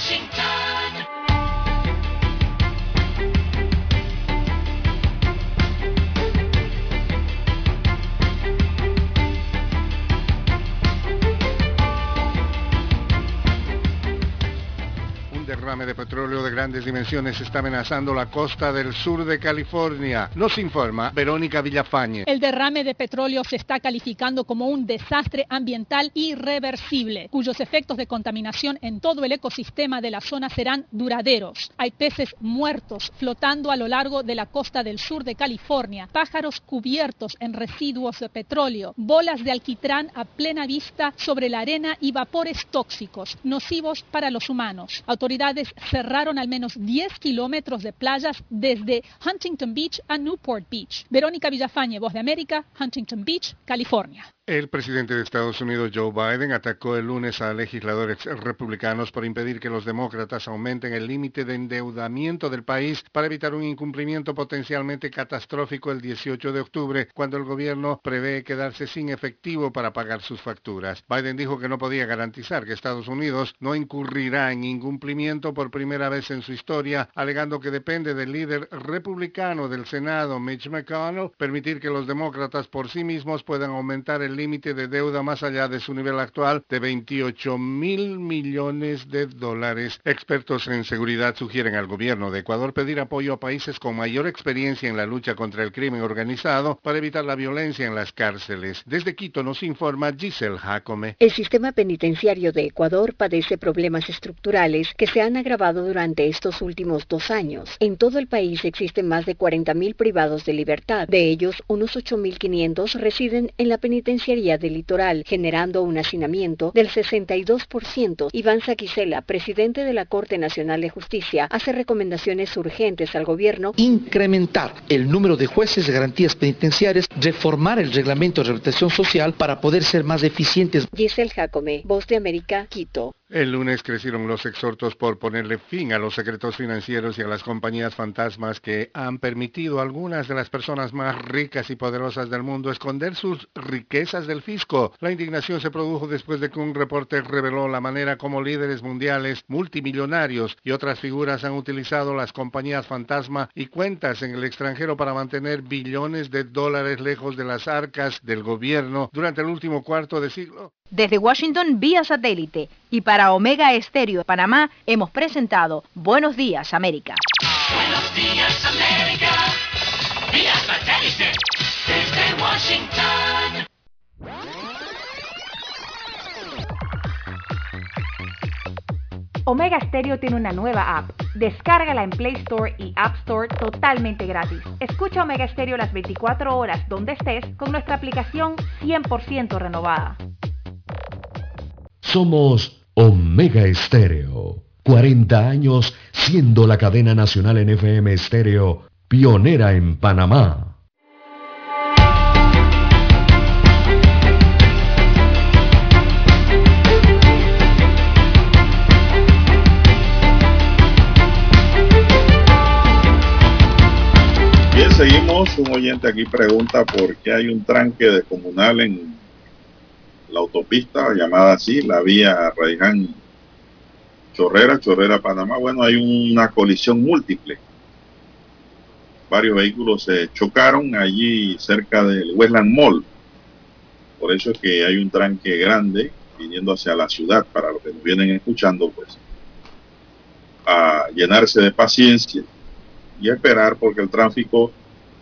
Washington. Derrame de petróleo de grandes dimensiones está amenazando la costa del sur de California. Nos informa Verónica Villafañe. El derrame de petróleo se está calificando como un desastre ambiental irreversible, cuyos efectos de contaminación en todo el ecosistema de la zona serán duraderos. Hay peces muertos flotando a lo largo de la costa del sur de California, pájaros cubiertos en residuos de petróleo, bolas de alquitrán a plena vista sobre la arena y vapores tóxicos, nocivos para los humanos. Autoridades cerraron al menos 10 kilómetros de playas desde Huntington Beach a Newport Beach. Verónica Villafañe, Voz de América, Huntington Beach, California. El presidente de Estados Unidos, Joe Biden, atacó el lunes a legisladores republicanos por impedir que los demócratas aumenten el límite de endeudamiento del país para evitar un incumplimiento potencialmente catastrófico el 18 de octubre, cuando el gobierno prevé quedarse sin efectivo para pagar sus facturas. Biden dijo que no podía garantizar que Estados Unidos no incurrirá en incumplimiento por primera vez en su historia, alegando que depende del líder republicano del Senado, Mitch McConnell, permitir que los demócratas por sí mismos puedan aumentar el límite de deuda más allá de su nivel actual de 28 mil millones de dólares. Expertos en seguridad sugieren al gobierno de Ecuador pedir apoyo a países con mayor experiencia en la lucha contra el crimen organizado para evitar la violencia en las cárceles. Desde Quito nos informa Giselle Jacome. El sistema penitenciario de Ecuador padece problemas estructurales que se han agravado durante estos últimos dos años. En todo el país existen más de 40.000 privados de libertad. De ellos, unos 8.500 residen en la penitenciaría del litoral, generando un hacinamiento del 62%. Iván Saquicela, presidente de la Corte Nacional de Justicia, hace recomendaciones urgentes al gobierno incrementar el número de jueces de garantías penitenciarias, reformar el reglamento de rehabilitación social para poder ser más eficientes. Giselle Jacome, Voz de América, Quito. El lunes crecieron los exhortos por ponerle fin a los secretos financieros y a las compañías fantasmas que han permitido a algunas de las personas más ricas y poderosas del mundo esconder sus riquezas del fisco. La indignación se produjo después de que un reporte reveló la manera como líderes mundiales, multimillonarios y otras figuras han utilizado las compañías fantasma y cuentas en el extranjero para mantener billones de dólares lejos de las arcas del gobierno durante el último cuarto de siglo. Desde Washington vía satélite y para Omega Estéreo de Panamá hemos presentado Buenos Días América. Buenos días, América. Vía satélite. Desde Washington. Omega Stereo tiene una nueva app. Descárgala en Play Store y App Store totalmente gratis. Escucha Omega Stereo las 24 horas donde estés con nuestra aplicación 100% renovada. Somos Omega Estéreo. 40 años siendo la cadena nacional en FM Estéreo, pionera en Panamá. Bien, seguimos. Un oyente aquí pregunta por qué hay un tranque descomunal en la autopista llamada así, la vía Raiján Chorrera, Chorrera Panamá. Bueno, hay una colisión múltiple. Varios vehículos se chocaron allí cerca del Westland Mall. Por eso es que hay un tranque grande viniendo hacia la ciudad. Para los que nos vienen escuchando, pues a llenarse de paciencia y a esperar porque el tráfico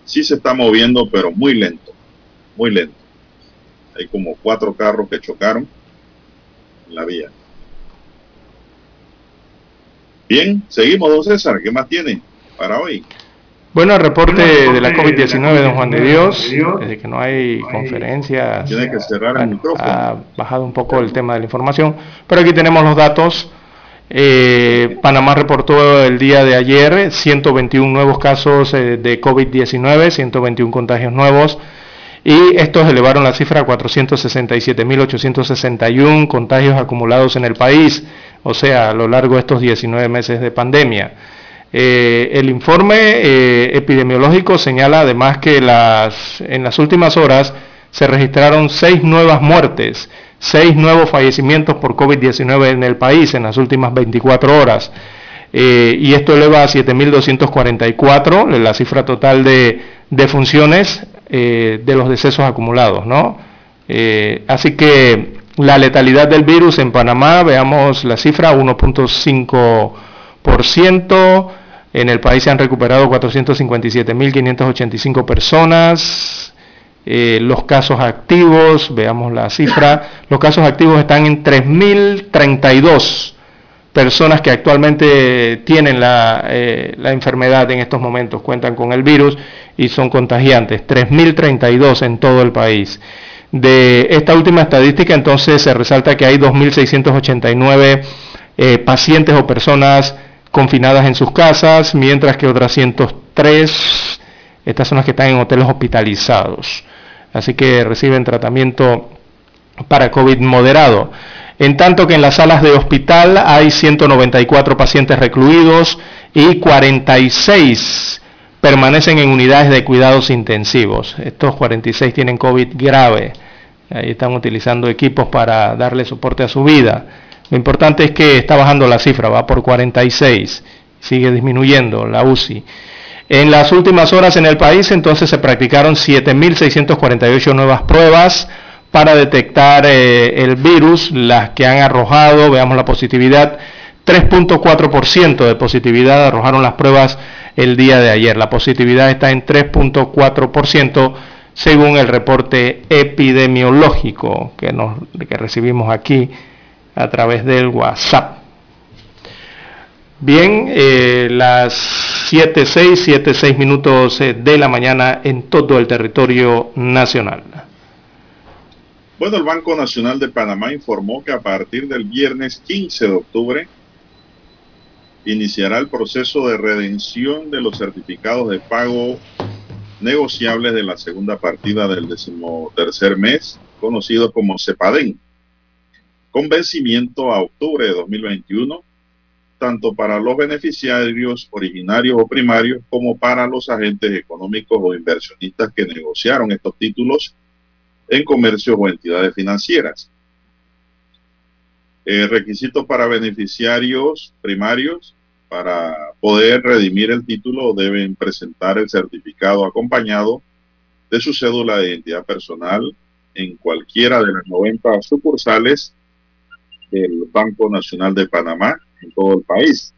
sí se está moviendo, pero muy lento, muy lento. Hay como cuatro carros que chocaron en la vía. Bien, seguimos, don César. ¿Qué más tiene para hoy? Bueno, el reporte de la COVID-19, don Juan de Dios, desde que no hay conferencias, Tiene que cerrar el micrófono. ha bajado un poco el tema de la información, pero aquí tenemos los datos. Eh, Panamá reportó el día de ayer 121 nuevos casos eh, de COVID-19, 121 contagios nuevos, y estos elevaron la cifra a 467.861 contagios acumulados en el país, o sea, a lo largo de estos 19 meses de pandemia. Eh, el informe eh, epidemiológico señala además que las, en las últimas horas se registraron seis nuevas muertes, seis nuevos fallecimientos por COVID-19 en el país en las últimas 24 horas. Eh, y esto eleva a 7.244 la cifra total de defunciones eh, de los decesos acumulados. ¿no? Eh, así que la letalidad del virus en Panamá, veamos la cifra, 1.5%. En el país se han recuperado 457.585 personas. Eh, los casos activos, veamos la cifra, los casos activos están en 3.032 personas que actualmente tienen la, la, enfermedad en estos momentos, cuentan con el virus y son contagiantes, 3.032 en todo el país. De esta última estadística entonces se resalta que hay 2.689 eh, pacientes o personas confinadas en sus casas, mientras que otras 103, estas son las que están en hoteles hospitalizados. Así que reciben tratamiento para COVID moderado. En tanto que en las salas de hospital hay 194 pacientes recluidos y 46 permanecen en unidades de cuidados intensivos. Estos 46 tienen COVID grave. Ahí están utilizando equipos para darle soporte a su vida. Lo importante es que está bajando la cifra, va por 46, sigue disminuyendo la UCI. En las últimas horas en el país entonces se practicaron 7.648 nuevas pruebas para detectar eh, el virus, las que han arrojado, veamos la positividad, 3.4% de positividad arrojaron las pruebas el día de ayer. La positividad está en 3.4% según el reporte epidemiológico que, nos, recibimos aquí a través del WhatsApp. Bien, eh, las 7.6, 7.6 minutos eh, de la mañana en todo el territorio nacional. Bueno, el Banco Nacional de Panamá informó que a partir del viernes 15 de octubre iniciará el proceso de redención de los certificados de pago negociables de la segunda partida del decimotercer mes, conocido como CEPADEN, con vencimiento a octubre de 2021, tanto para los beneficiarios originarios o primarios como para los agentes económicos o inversionistas que negociaron estos títulos en comercios o entidades financieras. Eh, requisitos para beneficiarios primarios para poder redimir el título deben presentar el certificado acompañado de su cédula de identidad personal en cualquiera de las 90 sucursales del Banco Nacional de Panamá en todo el país.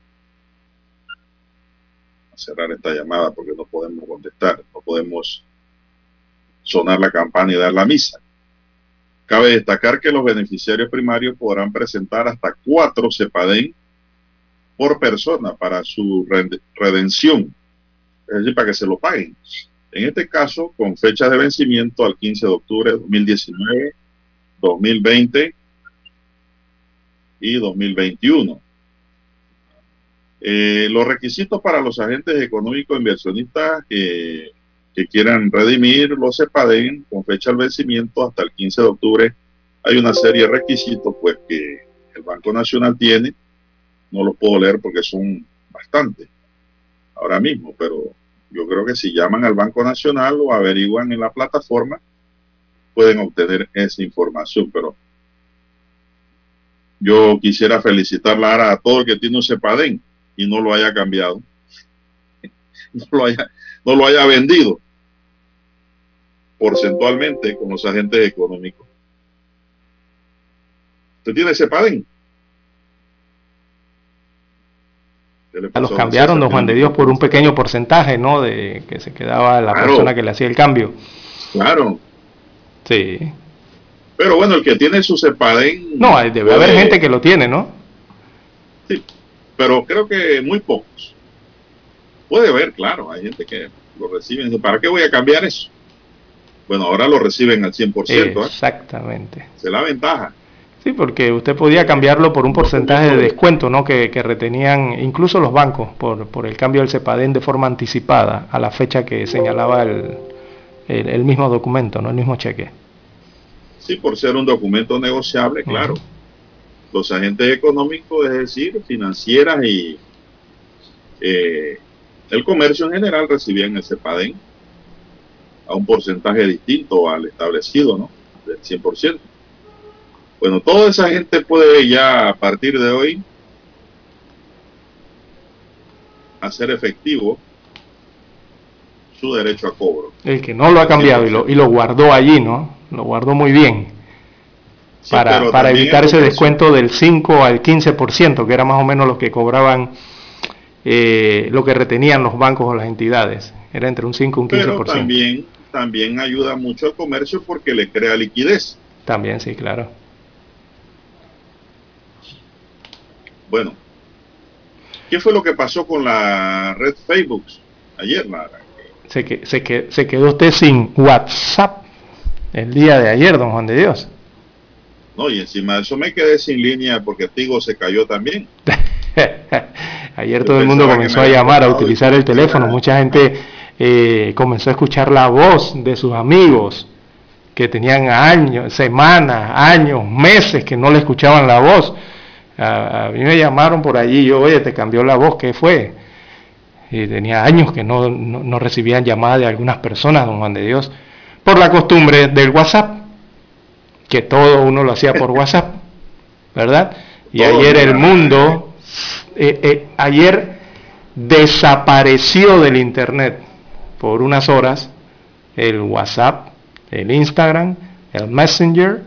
A cerrar esta llamada porque no podemos contestar, no podemos sonar la campana y dar la misa. Cabe destacar que los beneficiarios primarios podrán presentar hasta cuatro CEPADEN por persona para su redención, es decir, para que se lo paguen. En este caso, con fecha de vencimiento al 15 de octubre de 2019, 2020 y 2021. Eh, los requisitos para los agentes económicos inversionistas que que quieran redimir los CEPADEN con fecha de vencimiento hasta el 15 de octubre, hay una serie de requisitos pues que el Banco Nacional tiene. No los puedo leer porque son bastantes ahora mismo, pero Yo creo que si llaman al Banco Nacional o averiguan en la plataforma, pueden obtener esa información. Pero yo quisiera felicitar Lara a todo el que tiene un cepadén y no lo haya cambiado, no lo haya, no lo haya vendido porcentualmente con los agentes económicos. ¿Usted tiene cepadén? Los cambiaron, don Juan de Dios, por un pequeño porcentaje, ¿no? De que se quedaba la Claro. persona que le hacía el cambio. Claro. Sí. Pero bueno, el que tiene su cepadén... No, hay- debe haber gente que lo tiene, ¿no? pero creo que muy pocos. Puede haber, claro, hay gente que lo dice, ¿Para qué voy a cambiar eso? Bueno, ahora lo reciben al 100%. ¿eh? Exactamente. Esa es la ventaja. Sí, porque usted podía cambiarlo por un porcentaje de descuento, ¿no? Que, que retenían incluso los bancos por, por el cambio del CEPADEN de forma anticipada a la fecha que señalaba el, el, el mismo documento, ¿no? El mismo cheque. Sí, por ser un documento negociable, claro. Los agentes económicos, es decir, financieras y eh, el comercio en general recibían el CEPADEN a un porcentaje distinto al establecido, ¿no? Del 100%. Bueno, toda esa gente puede ya a partir de hoy hacer efectivo su derecho a cobro. El que no lo ha cambiado y lo, y lo guardó allí, ¿no? Lo guardó muy bien. Sí, para para evitar ese descuento del 5 al 15%, que era más o menos lo que cobraban, eh, lo que retenían los bancos o las entidades. Era entre un 5 y un 15%. Pero también, también ayuda mucho al comercio porque le crea liquidez. También, sí, claro. Bueno, ¿qué fue lo que pasó con la red Facebook ayer, Lara? Se, que, se, que, se quedó usted sin WhatsApp el día de ayer, don Juan de Dios. No, y encima de eso me quedé sin línea porque Tigo se cayó también. Ayer Yo todo el mundo comenzó me a llamar, a utilizar el teléfono. Mucha gente eh, comenzó a escuchar la voz de sus amigos que tenían años, semanas, años, meses que no le escuchaban la voz. A, a mí me llamaron por allí, yo, oye, te cambió la voz, ¿qué fue? Y tenía años que no, no, no recibían llamadas de algunas personas, don Juan de Dios, por la costumbre del WhatsApp, que todo uno lo hacía por WhatsApp, ¿verdad? Y ayer el mundo, eh, eh, ayer desapareció del Internet por unas horas el WhatsApp, el Instagram, el Messenger,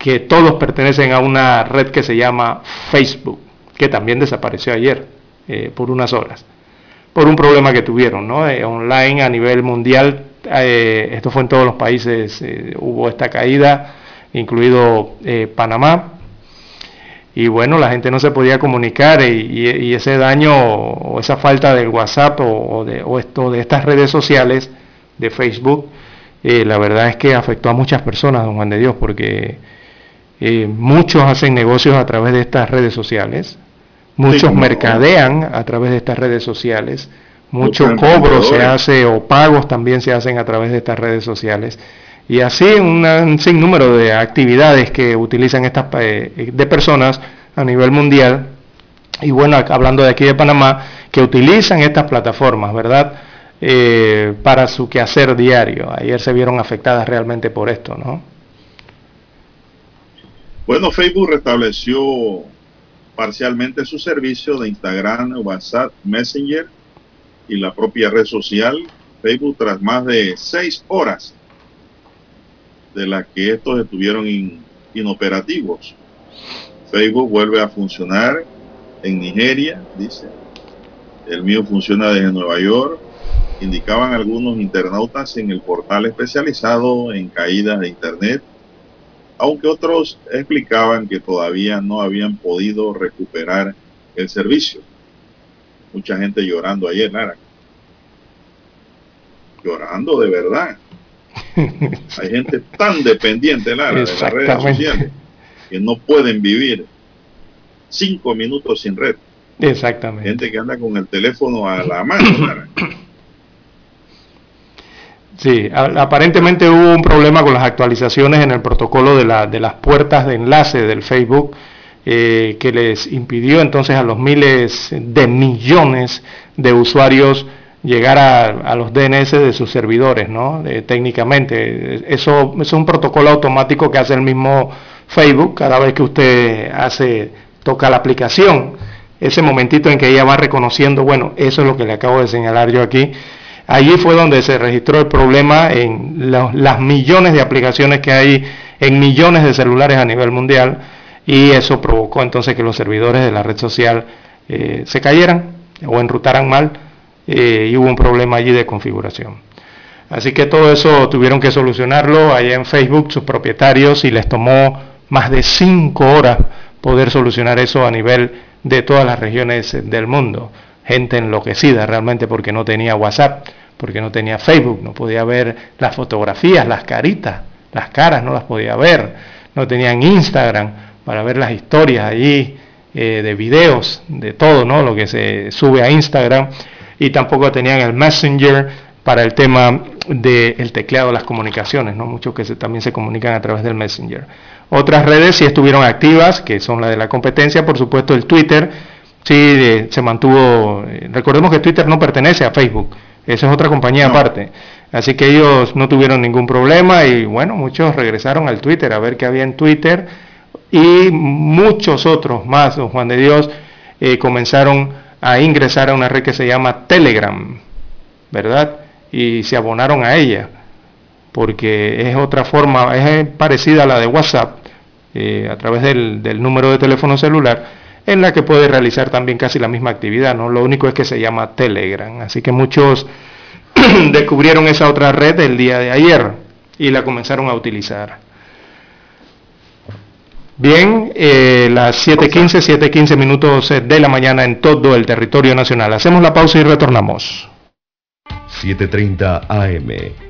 que todos pertenecen a una red que se llama Facebook, que también desapareció ayer eh, por unas horas, por un problema que tuvieron, ¿no? Eh, online a nivel mundial, eh, esto fue en todos los países, hubo esta caída, incluido Panamá, y bueno, la gente no se podía comunicar y, y- y ese daño o esa falta del WhatsApp o, o de, o esto, de estas redes sociales de Facebook, la verdad es que afectó a muchas personas, don Juan de Dios, porque eh, muchos hacen negocios a través de estas redes sociales, muchos mercadean a través de estas redes sociales, mucho Muchos cobro se hace o pagos también se hacen a través de estas redes sociales. Y así una- un sinnúmero de actividades que utilizan estas eh, de personas a nivel mundial. Y bueno, hablando de aquí de Panamá, que utilizan estas plataformas, ¿verdad? Eh, para su quehacer diario. Ayer se vieron afectadas realmente por esto, ¿no? Bueno, Facebook restableció parcialmente su servicio de Instagram, WhatsApp, Messenger y la propia red social Facebook tras más de seis horas de las que estos estuvieron in- inoperativos. Facebook vuelve a funcionar en Nigeria, dice. El mío funciona desde Nueva York, indicaban algunos internautas en el portal especializado en caídas de Internet aunque otros explicaban que todavía no habían podido recuperar el servicio. Mucha gente llorando ayer, Lara. Llorando de verdad. Hay gente tan dependiente, Lara, de las redes sociales que no pueden vivir cinco minutos sin red. Exactamente. Gente que anda con el teléfono a la mano, Lara. Sí, aparentemente hubo un problema con las actualizaciones en el protocolo de, la- de las puertas de enlace del Facebook eh, que les impidió entonces a los miles de millones de usuarios llegar a, los DNS de sus servidores, ¿no? técnicamente. Eso, es un protocolo automático que hace el mismo Facebook cada vez que usted hace, toca la aplicación. Ese momentito en que ella va reconociendo, bueno, eso es lo que le acabo de señalar yo aquí. Allí fue donde se registró el problema en las millones de aplicaciones que hay en millones de celulares a nivel mundial y eso provocó entonces que los servidores de la red social eh, se cayeran o enrutaran mal eh, y hubo un problema allí de configuración. Así que todo eso tuvieron que solucionarlo allá en Facebook sus propietarios y les tomó más de cinco horas poder solucionar eso a nivel de todas las regiones del mundo. Gente enloquecida realmente porque no tenía WhatsApp, porque no tenía Facebook, no podía ver las fotografías, las caritas, las caras no las podía ver, no tenían Instagram para ver las historias allí eh, de videos, de todo, ¿no? Lo que se sube a Instagram y tampoco tenían el Messenger para el tema del de las comunicaciones, ¿no? muchos que también se comunican a través del Messenger. Otras redes sí estuvieron activas, que son las de la competencia, por supuesto el Twitter, sí eh, se mantuvo, eh, recordemos que Twitter no pertenece a Facebook, esa es otra compañía aparte, así que ellos no tuvieron ningún problema y bueno, muchos regresaron al Twitter a ver qué había en Twitter y muchos otros más, don Juan de Dios, eh, comenzaron a ingresar a una red que se llama Telegram, ¿verdad? Y se abonaron a ella, porque es otra forma, es parecida a la de WhatsApp, eh, a través del, del, número de teléfono celular, en la que puede realizar también casi la misma actividad, ¿no? Lo único es que se llama Telegram. Así que muchos descubrieron esa otra red el día de ayer y la comenzaron a utilizar. Bien, eh, las 7.15, 7.15 minutos de la mañana en todo el territorio nacional. Hacemos la pausa y retornamos. 7.30 AM.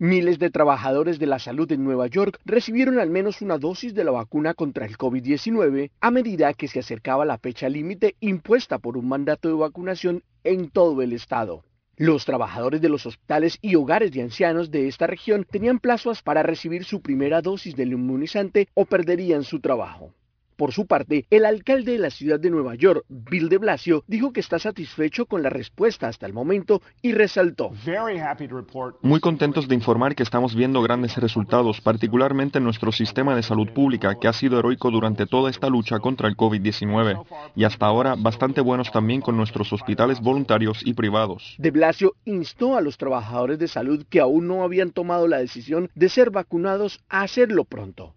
Miles de trabajadores de la salud en Nueva York recibieron al menos una dosis de la vacuna contra el COVID-19 a medida que se acercaba la fecha límite impuesta por un mandato de vacunación en todo el estado. Los trabajadores de los hospitales y hogares de ancianos de esta región tenían plazos para recibir su primera dosis del inmunizante o perderían su trabajo. Por su parte, el alcalde de la ciudad de Nueva York, Bill de Blasio, dijo que está satisfecho con la respuesta hasta el momento y resaltó. Muy contentos de informar que estamos viendo grandes resultados, particularmente en nuestro sistema de salud pública, que ha sido heroico durante toda esta lucha contra el COVID-19, y hasta ahora bastante buenos también con nuestros hospitales voluntarios y privados. De Blasio instó a los trabajadores de salud que aún no habían tomado la decisión de ser vacunados a hacerlo pronto.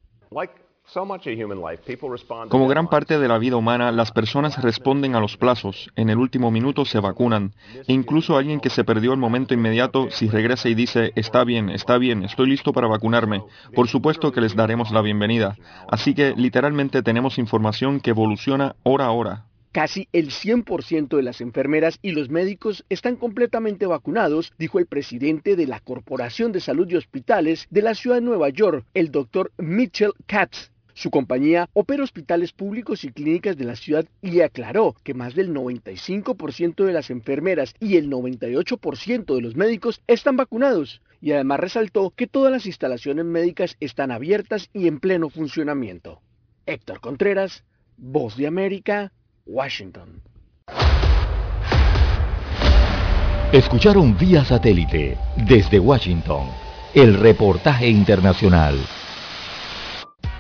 Como gran parte de la vida humana, las personas responden a los plazos, en el último minuto se vacunan, e incluso alguien que se perdió el momento inmediato, si regresa y dice, está bien, está bien, estoy listo para vacunarme, por supuesto que les daremos la bienvenida. Así que literalmente tenemos información que evoluciona hora a hora. Casi el 100% de las enfermeras y los médicos están completamente vacunados, dijo el presidente de la Corporación de Salud y Hospitales de la ciudad de Nueva York, el doctor Mitchell Katz. Su compañía opera hospitales públicos y clínicas de la ciudad y aclaró que más del 95% de las enfermeras y el 98% de los médicos están vacunados. Y además resaltó que todas las instalaciones médicas están abiertas y en pleno funcionamiento. Héctor Contreras, Voz de América, Washington. Escucharon vía satélite desde Washington el reportaje internacional.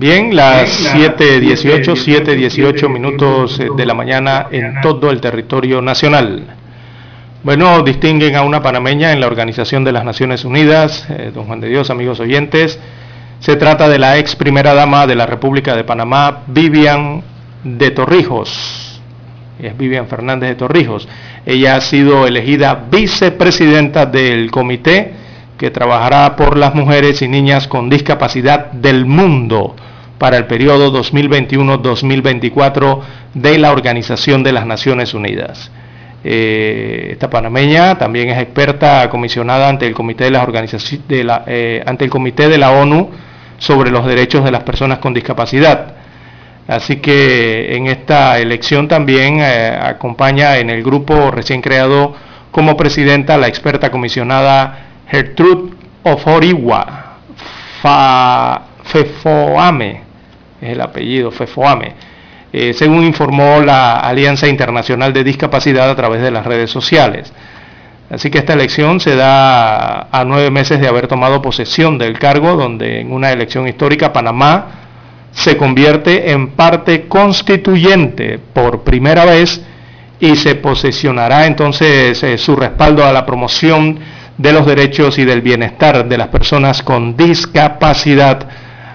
Bien, las 7.18, 7.18 minutos de la mañana en todo el territorio nacional. Bueno, distinguen a una panameña en la Organización de las Naciones Unidas, eh, don Juan de Dios, amigos oyentes. Se trata de la ex primera dama de la República de Panamá, Vivian de Torrijos. Es Vivian Fernández de Torrijos. Ella ha sido elegida vicepresidenta del comité que trabajará por las mujeres y niñas con discapacidad del mundo para el periodo 2021-2024 de la Organización de las Naciones Unidas. Eh, esta panameña también es experta comisionada ante el Comité de las de la, eh, ante el Comité de la ONU sobre los derechos de las personas con discapacidad. Así que en esta elección también eh, acompaña en el grupo recién creado como presidenta la experta comisionada Gertrude Oforiwa Fefoame es el apellido, FEFOAME, eh, según informó la Alianza Internacional de Discapacidad a través de las redes sociales. Así que esta elección se da a nueve meses de haber tomado posesión del cargo, donde en una elección histórica Panamá se convierte en parte constituyente por primera vez y se posesionará entonces eh, su respaldo a la promoción de los derechos y del bienestar de las personas con discapacidad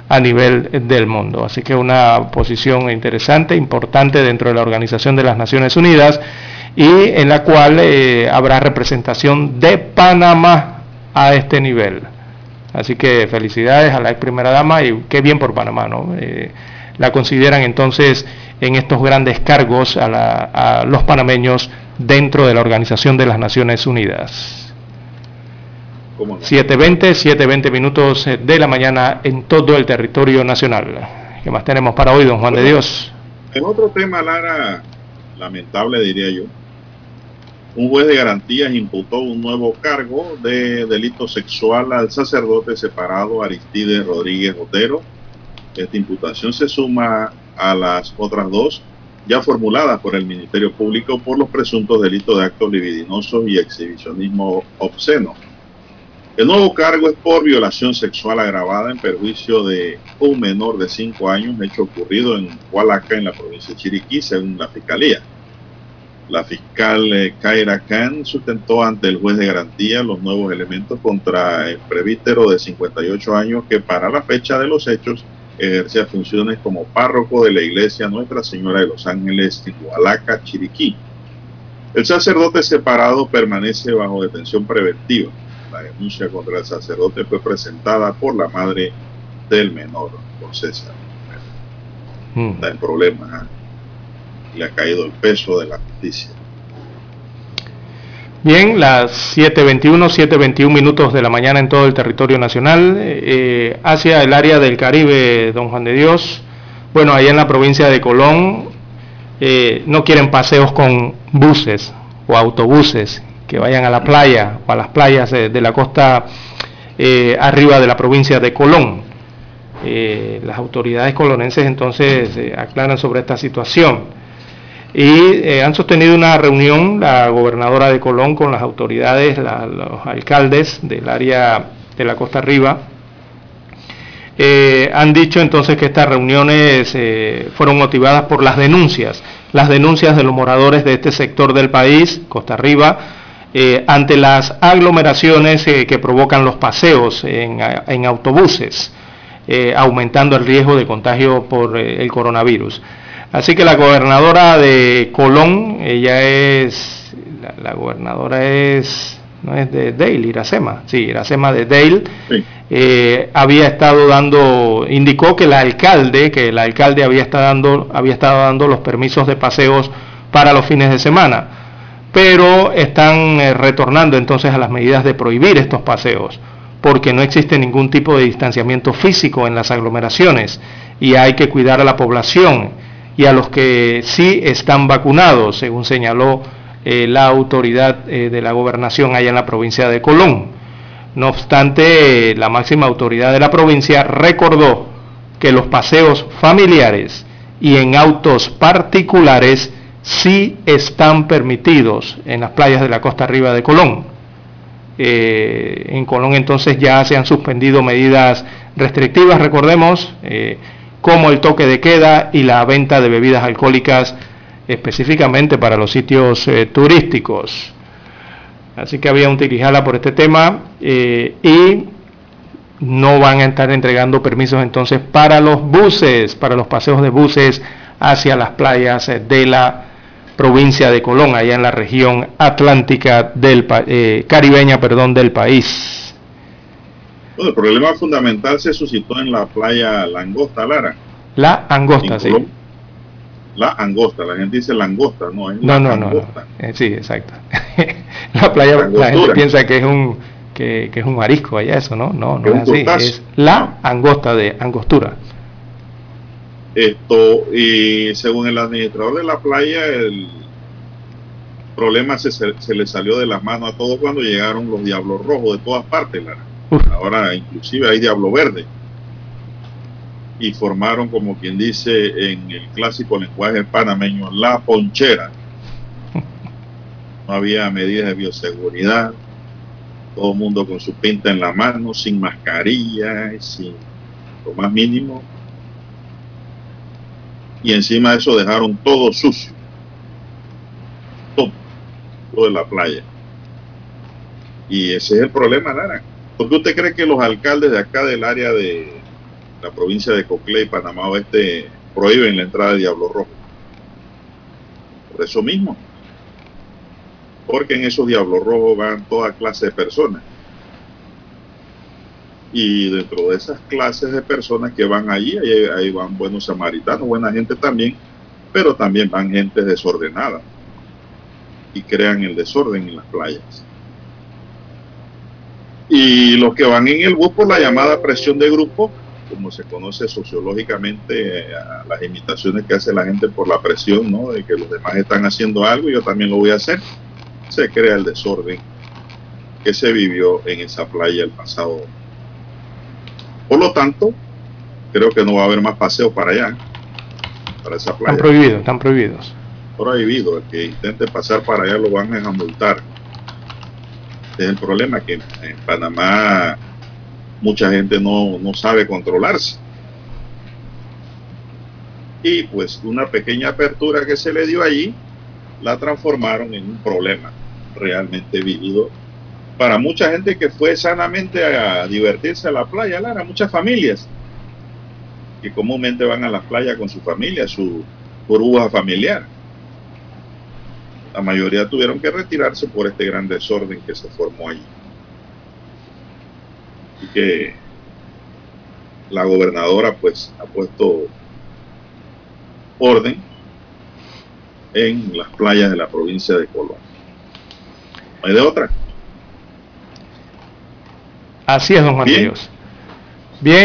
a nivel del mundo. Así que una posición interesante, importante dentro de la Organización de las Naciones Unidas y en la cual eh, habrá representación de Panamá a este nivel. Así que felicidades a la ex primera dama y qué bien por Panamá, ¿no? Eh, la consideran entonces en estos grandes cargos a, a los panameños dentro de la Organización de las Naciones Unidas. 7.20, 7.20 minutos eh, de la mañana en todo el territorio nacional. ¿Qué más tenemos para hoy, don Juan de Dios? En otro tema, Lara, lamentable diría yo, un juez de garantías imputó un nuevo cargo de delito sexual al sacerdote separado Aristides Rodríguez Otero. Esta imputación se suma a las otras dos ya formuladas por el Ministerio Público por los presuntos delitos de actos libidinosos y exhibicionismo obsceno el nuevo cargo es por violación sexual agravada en perjuicio de un menor de 5 años, hecho ocurrido en Hualaca, en la provincia de Chiriquí, según la Fiscalía. La fiscal eh, Kaira Khan sustentó ante el juez de garantía los nuevos elementos contra el prevístero de 58 años que para la fecha de los hechos ejercía funciones como párroco de la iglesia Nuestra Señora de los Ángeles en Hualaca, Chiriquí. El sacerdote separado permanece bajo detención preventiva la denuncia contra el sacerdote fue presentada por la madre del menor, por César. Hmm. Está en problemas. ¿ah? Le ha caído el peso de la justicia. Bien, las 7.21, 7.21 minutos de la mañana en todo el territorio nacional, eh, hacia el área del Caribe, don Juan de Dios. Bueno, allá en la provincia de Colón eh, no quieren paseos con buses o autobuses, que vayan a la playa o a las playas de, la costa eh, arriba de la provincia de Colón. Eh, las autoridades colonenses entonces eh, aclaran sobre esta situación y han sostenido una reunión la gobernadora de Colón con las autoridades, los alcaldes del área de la costa arriba. han dicho entonces que estas reuniones fueron motivadas por las denuncias, las denuncias de los moradores de este sector del país, Costa Arriba, eh, ante las aglomeraciones eh, que provocan los paseos en, autobuses, eh, aumentando el riesgo de contagio por el coronavirus. Así que la gobernadora de Colón, ella es, la, gobernadora es, no es de Dale, Iracema, sí, Iracema de Dale, había estado dando, indicó que el alcalde, que el alcalde había estado dando, había estado dando los permisos de paseos para los fines de semana pero están eh, retornando entonces a las medidas de prohibir estos paseos porque no existe ningún tipo de distanciamiento físico en las aglomeraciones y hay que cuidar a la población y a los que sí están vacunados, según señaló eh, la autoridad eh, de la gobernación allá en la provincia de Colón. No obstante, la máxima autoridad de la provincia recordó que los paseos familiares y en autos particulares sí están permitidos en las playas de la costa arriba de Colón. Eh, en Colón entonces ya se han suspendido medidas restrictivas, recordemos, eh, como el toque de queda y la venta de bebidas alcohólicas específicamente para los sitios eh, turísticos. Así que había un tirijala por este tema y no van a estar entregando permisos entonces para los buses, para los paseos de buses hacia las playas de la provincia de Colón, allá en la región atlántica del eh, caribeña, perdón, del país. Bueno, el problema fundamental se suscitó en la playa Langosta, Lara. La Angosta, sí. La Angosta, la gente dice Langosta, no es no, no, no, eh, sí, exacto. la playa, la gente piensa que es un que, es un marisco allá eso, ¿no? No, no es, así, es la Angosta de Angostura. Esto, y según el administrador de la playa, el problema se, se le salió de las manos a todos cuando llegaron los diablos rojos de todas partes. Ahora inclusive hay diablo verde. Y formaron, como quien dice en el clásico lenguaje panameño, la ponchera. No había medidas de bioseguridad. Todo el mundo con su pinta en la mano, sin mascarilla, sin lo más mínimo y encima de eso dejaron todo sucio. Todo, todo en la playa. Y ese es el problema, Lara. ¿Por qué usted cree que los alcaldes de acá del área de la provincia de Coclé Panamá Oeste prohíben la entrada de Diablo Rojo? Por eso mismo. Porque en esos Diablos Rojos van toda clase de personas y dentro de esas clases de personas que van allí, ahí, van buenos samaritanos, buena gente también, pero también van gente desordenada y crean el desorden en las playas. Y los que van en el bus por la llamada presión de grupo, como se conoce sociológicamente, eh, las imitaciones que hace la gente por la presión, ¿no? De que los demás están haciendo algo y yo también lo voy a hacer, se crea el desorden que se vivió en esa playa el pasado por lo tanto, creo que no va a haber más paseos para allá, para esa playa. Están prohibidos, están prohibidos. Prohibido, el que intente pasar para allá lo van a multar. Es el problema que en Panamá mucha gente no, no sabe controlarse. Y pues una pequeña apertura que se le dio allí la transformaron en un problema realmente vivido para mucha gente que fue sanamente a divertirse a la playa, Lara, muchas familias que comúnmente van a la playa con su familia, su burbuja familiar. La mayoría tuvieron que retirarse por este gran desorden que se formó allí. Y que la gobernadora pues ha puesto orden en las playas de la provincia de Colón. No hay de otra. Así es, don Juan Bien. Bien.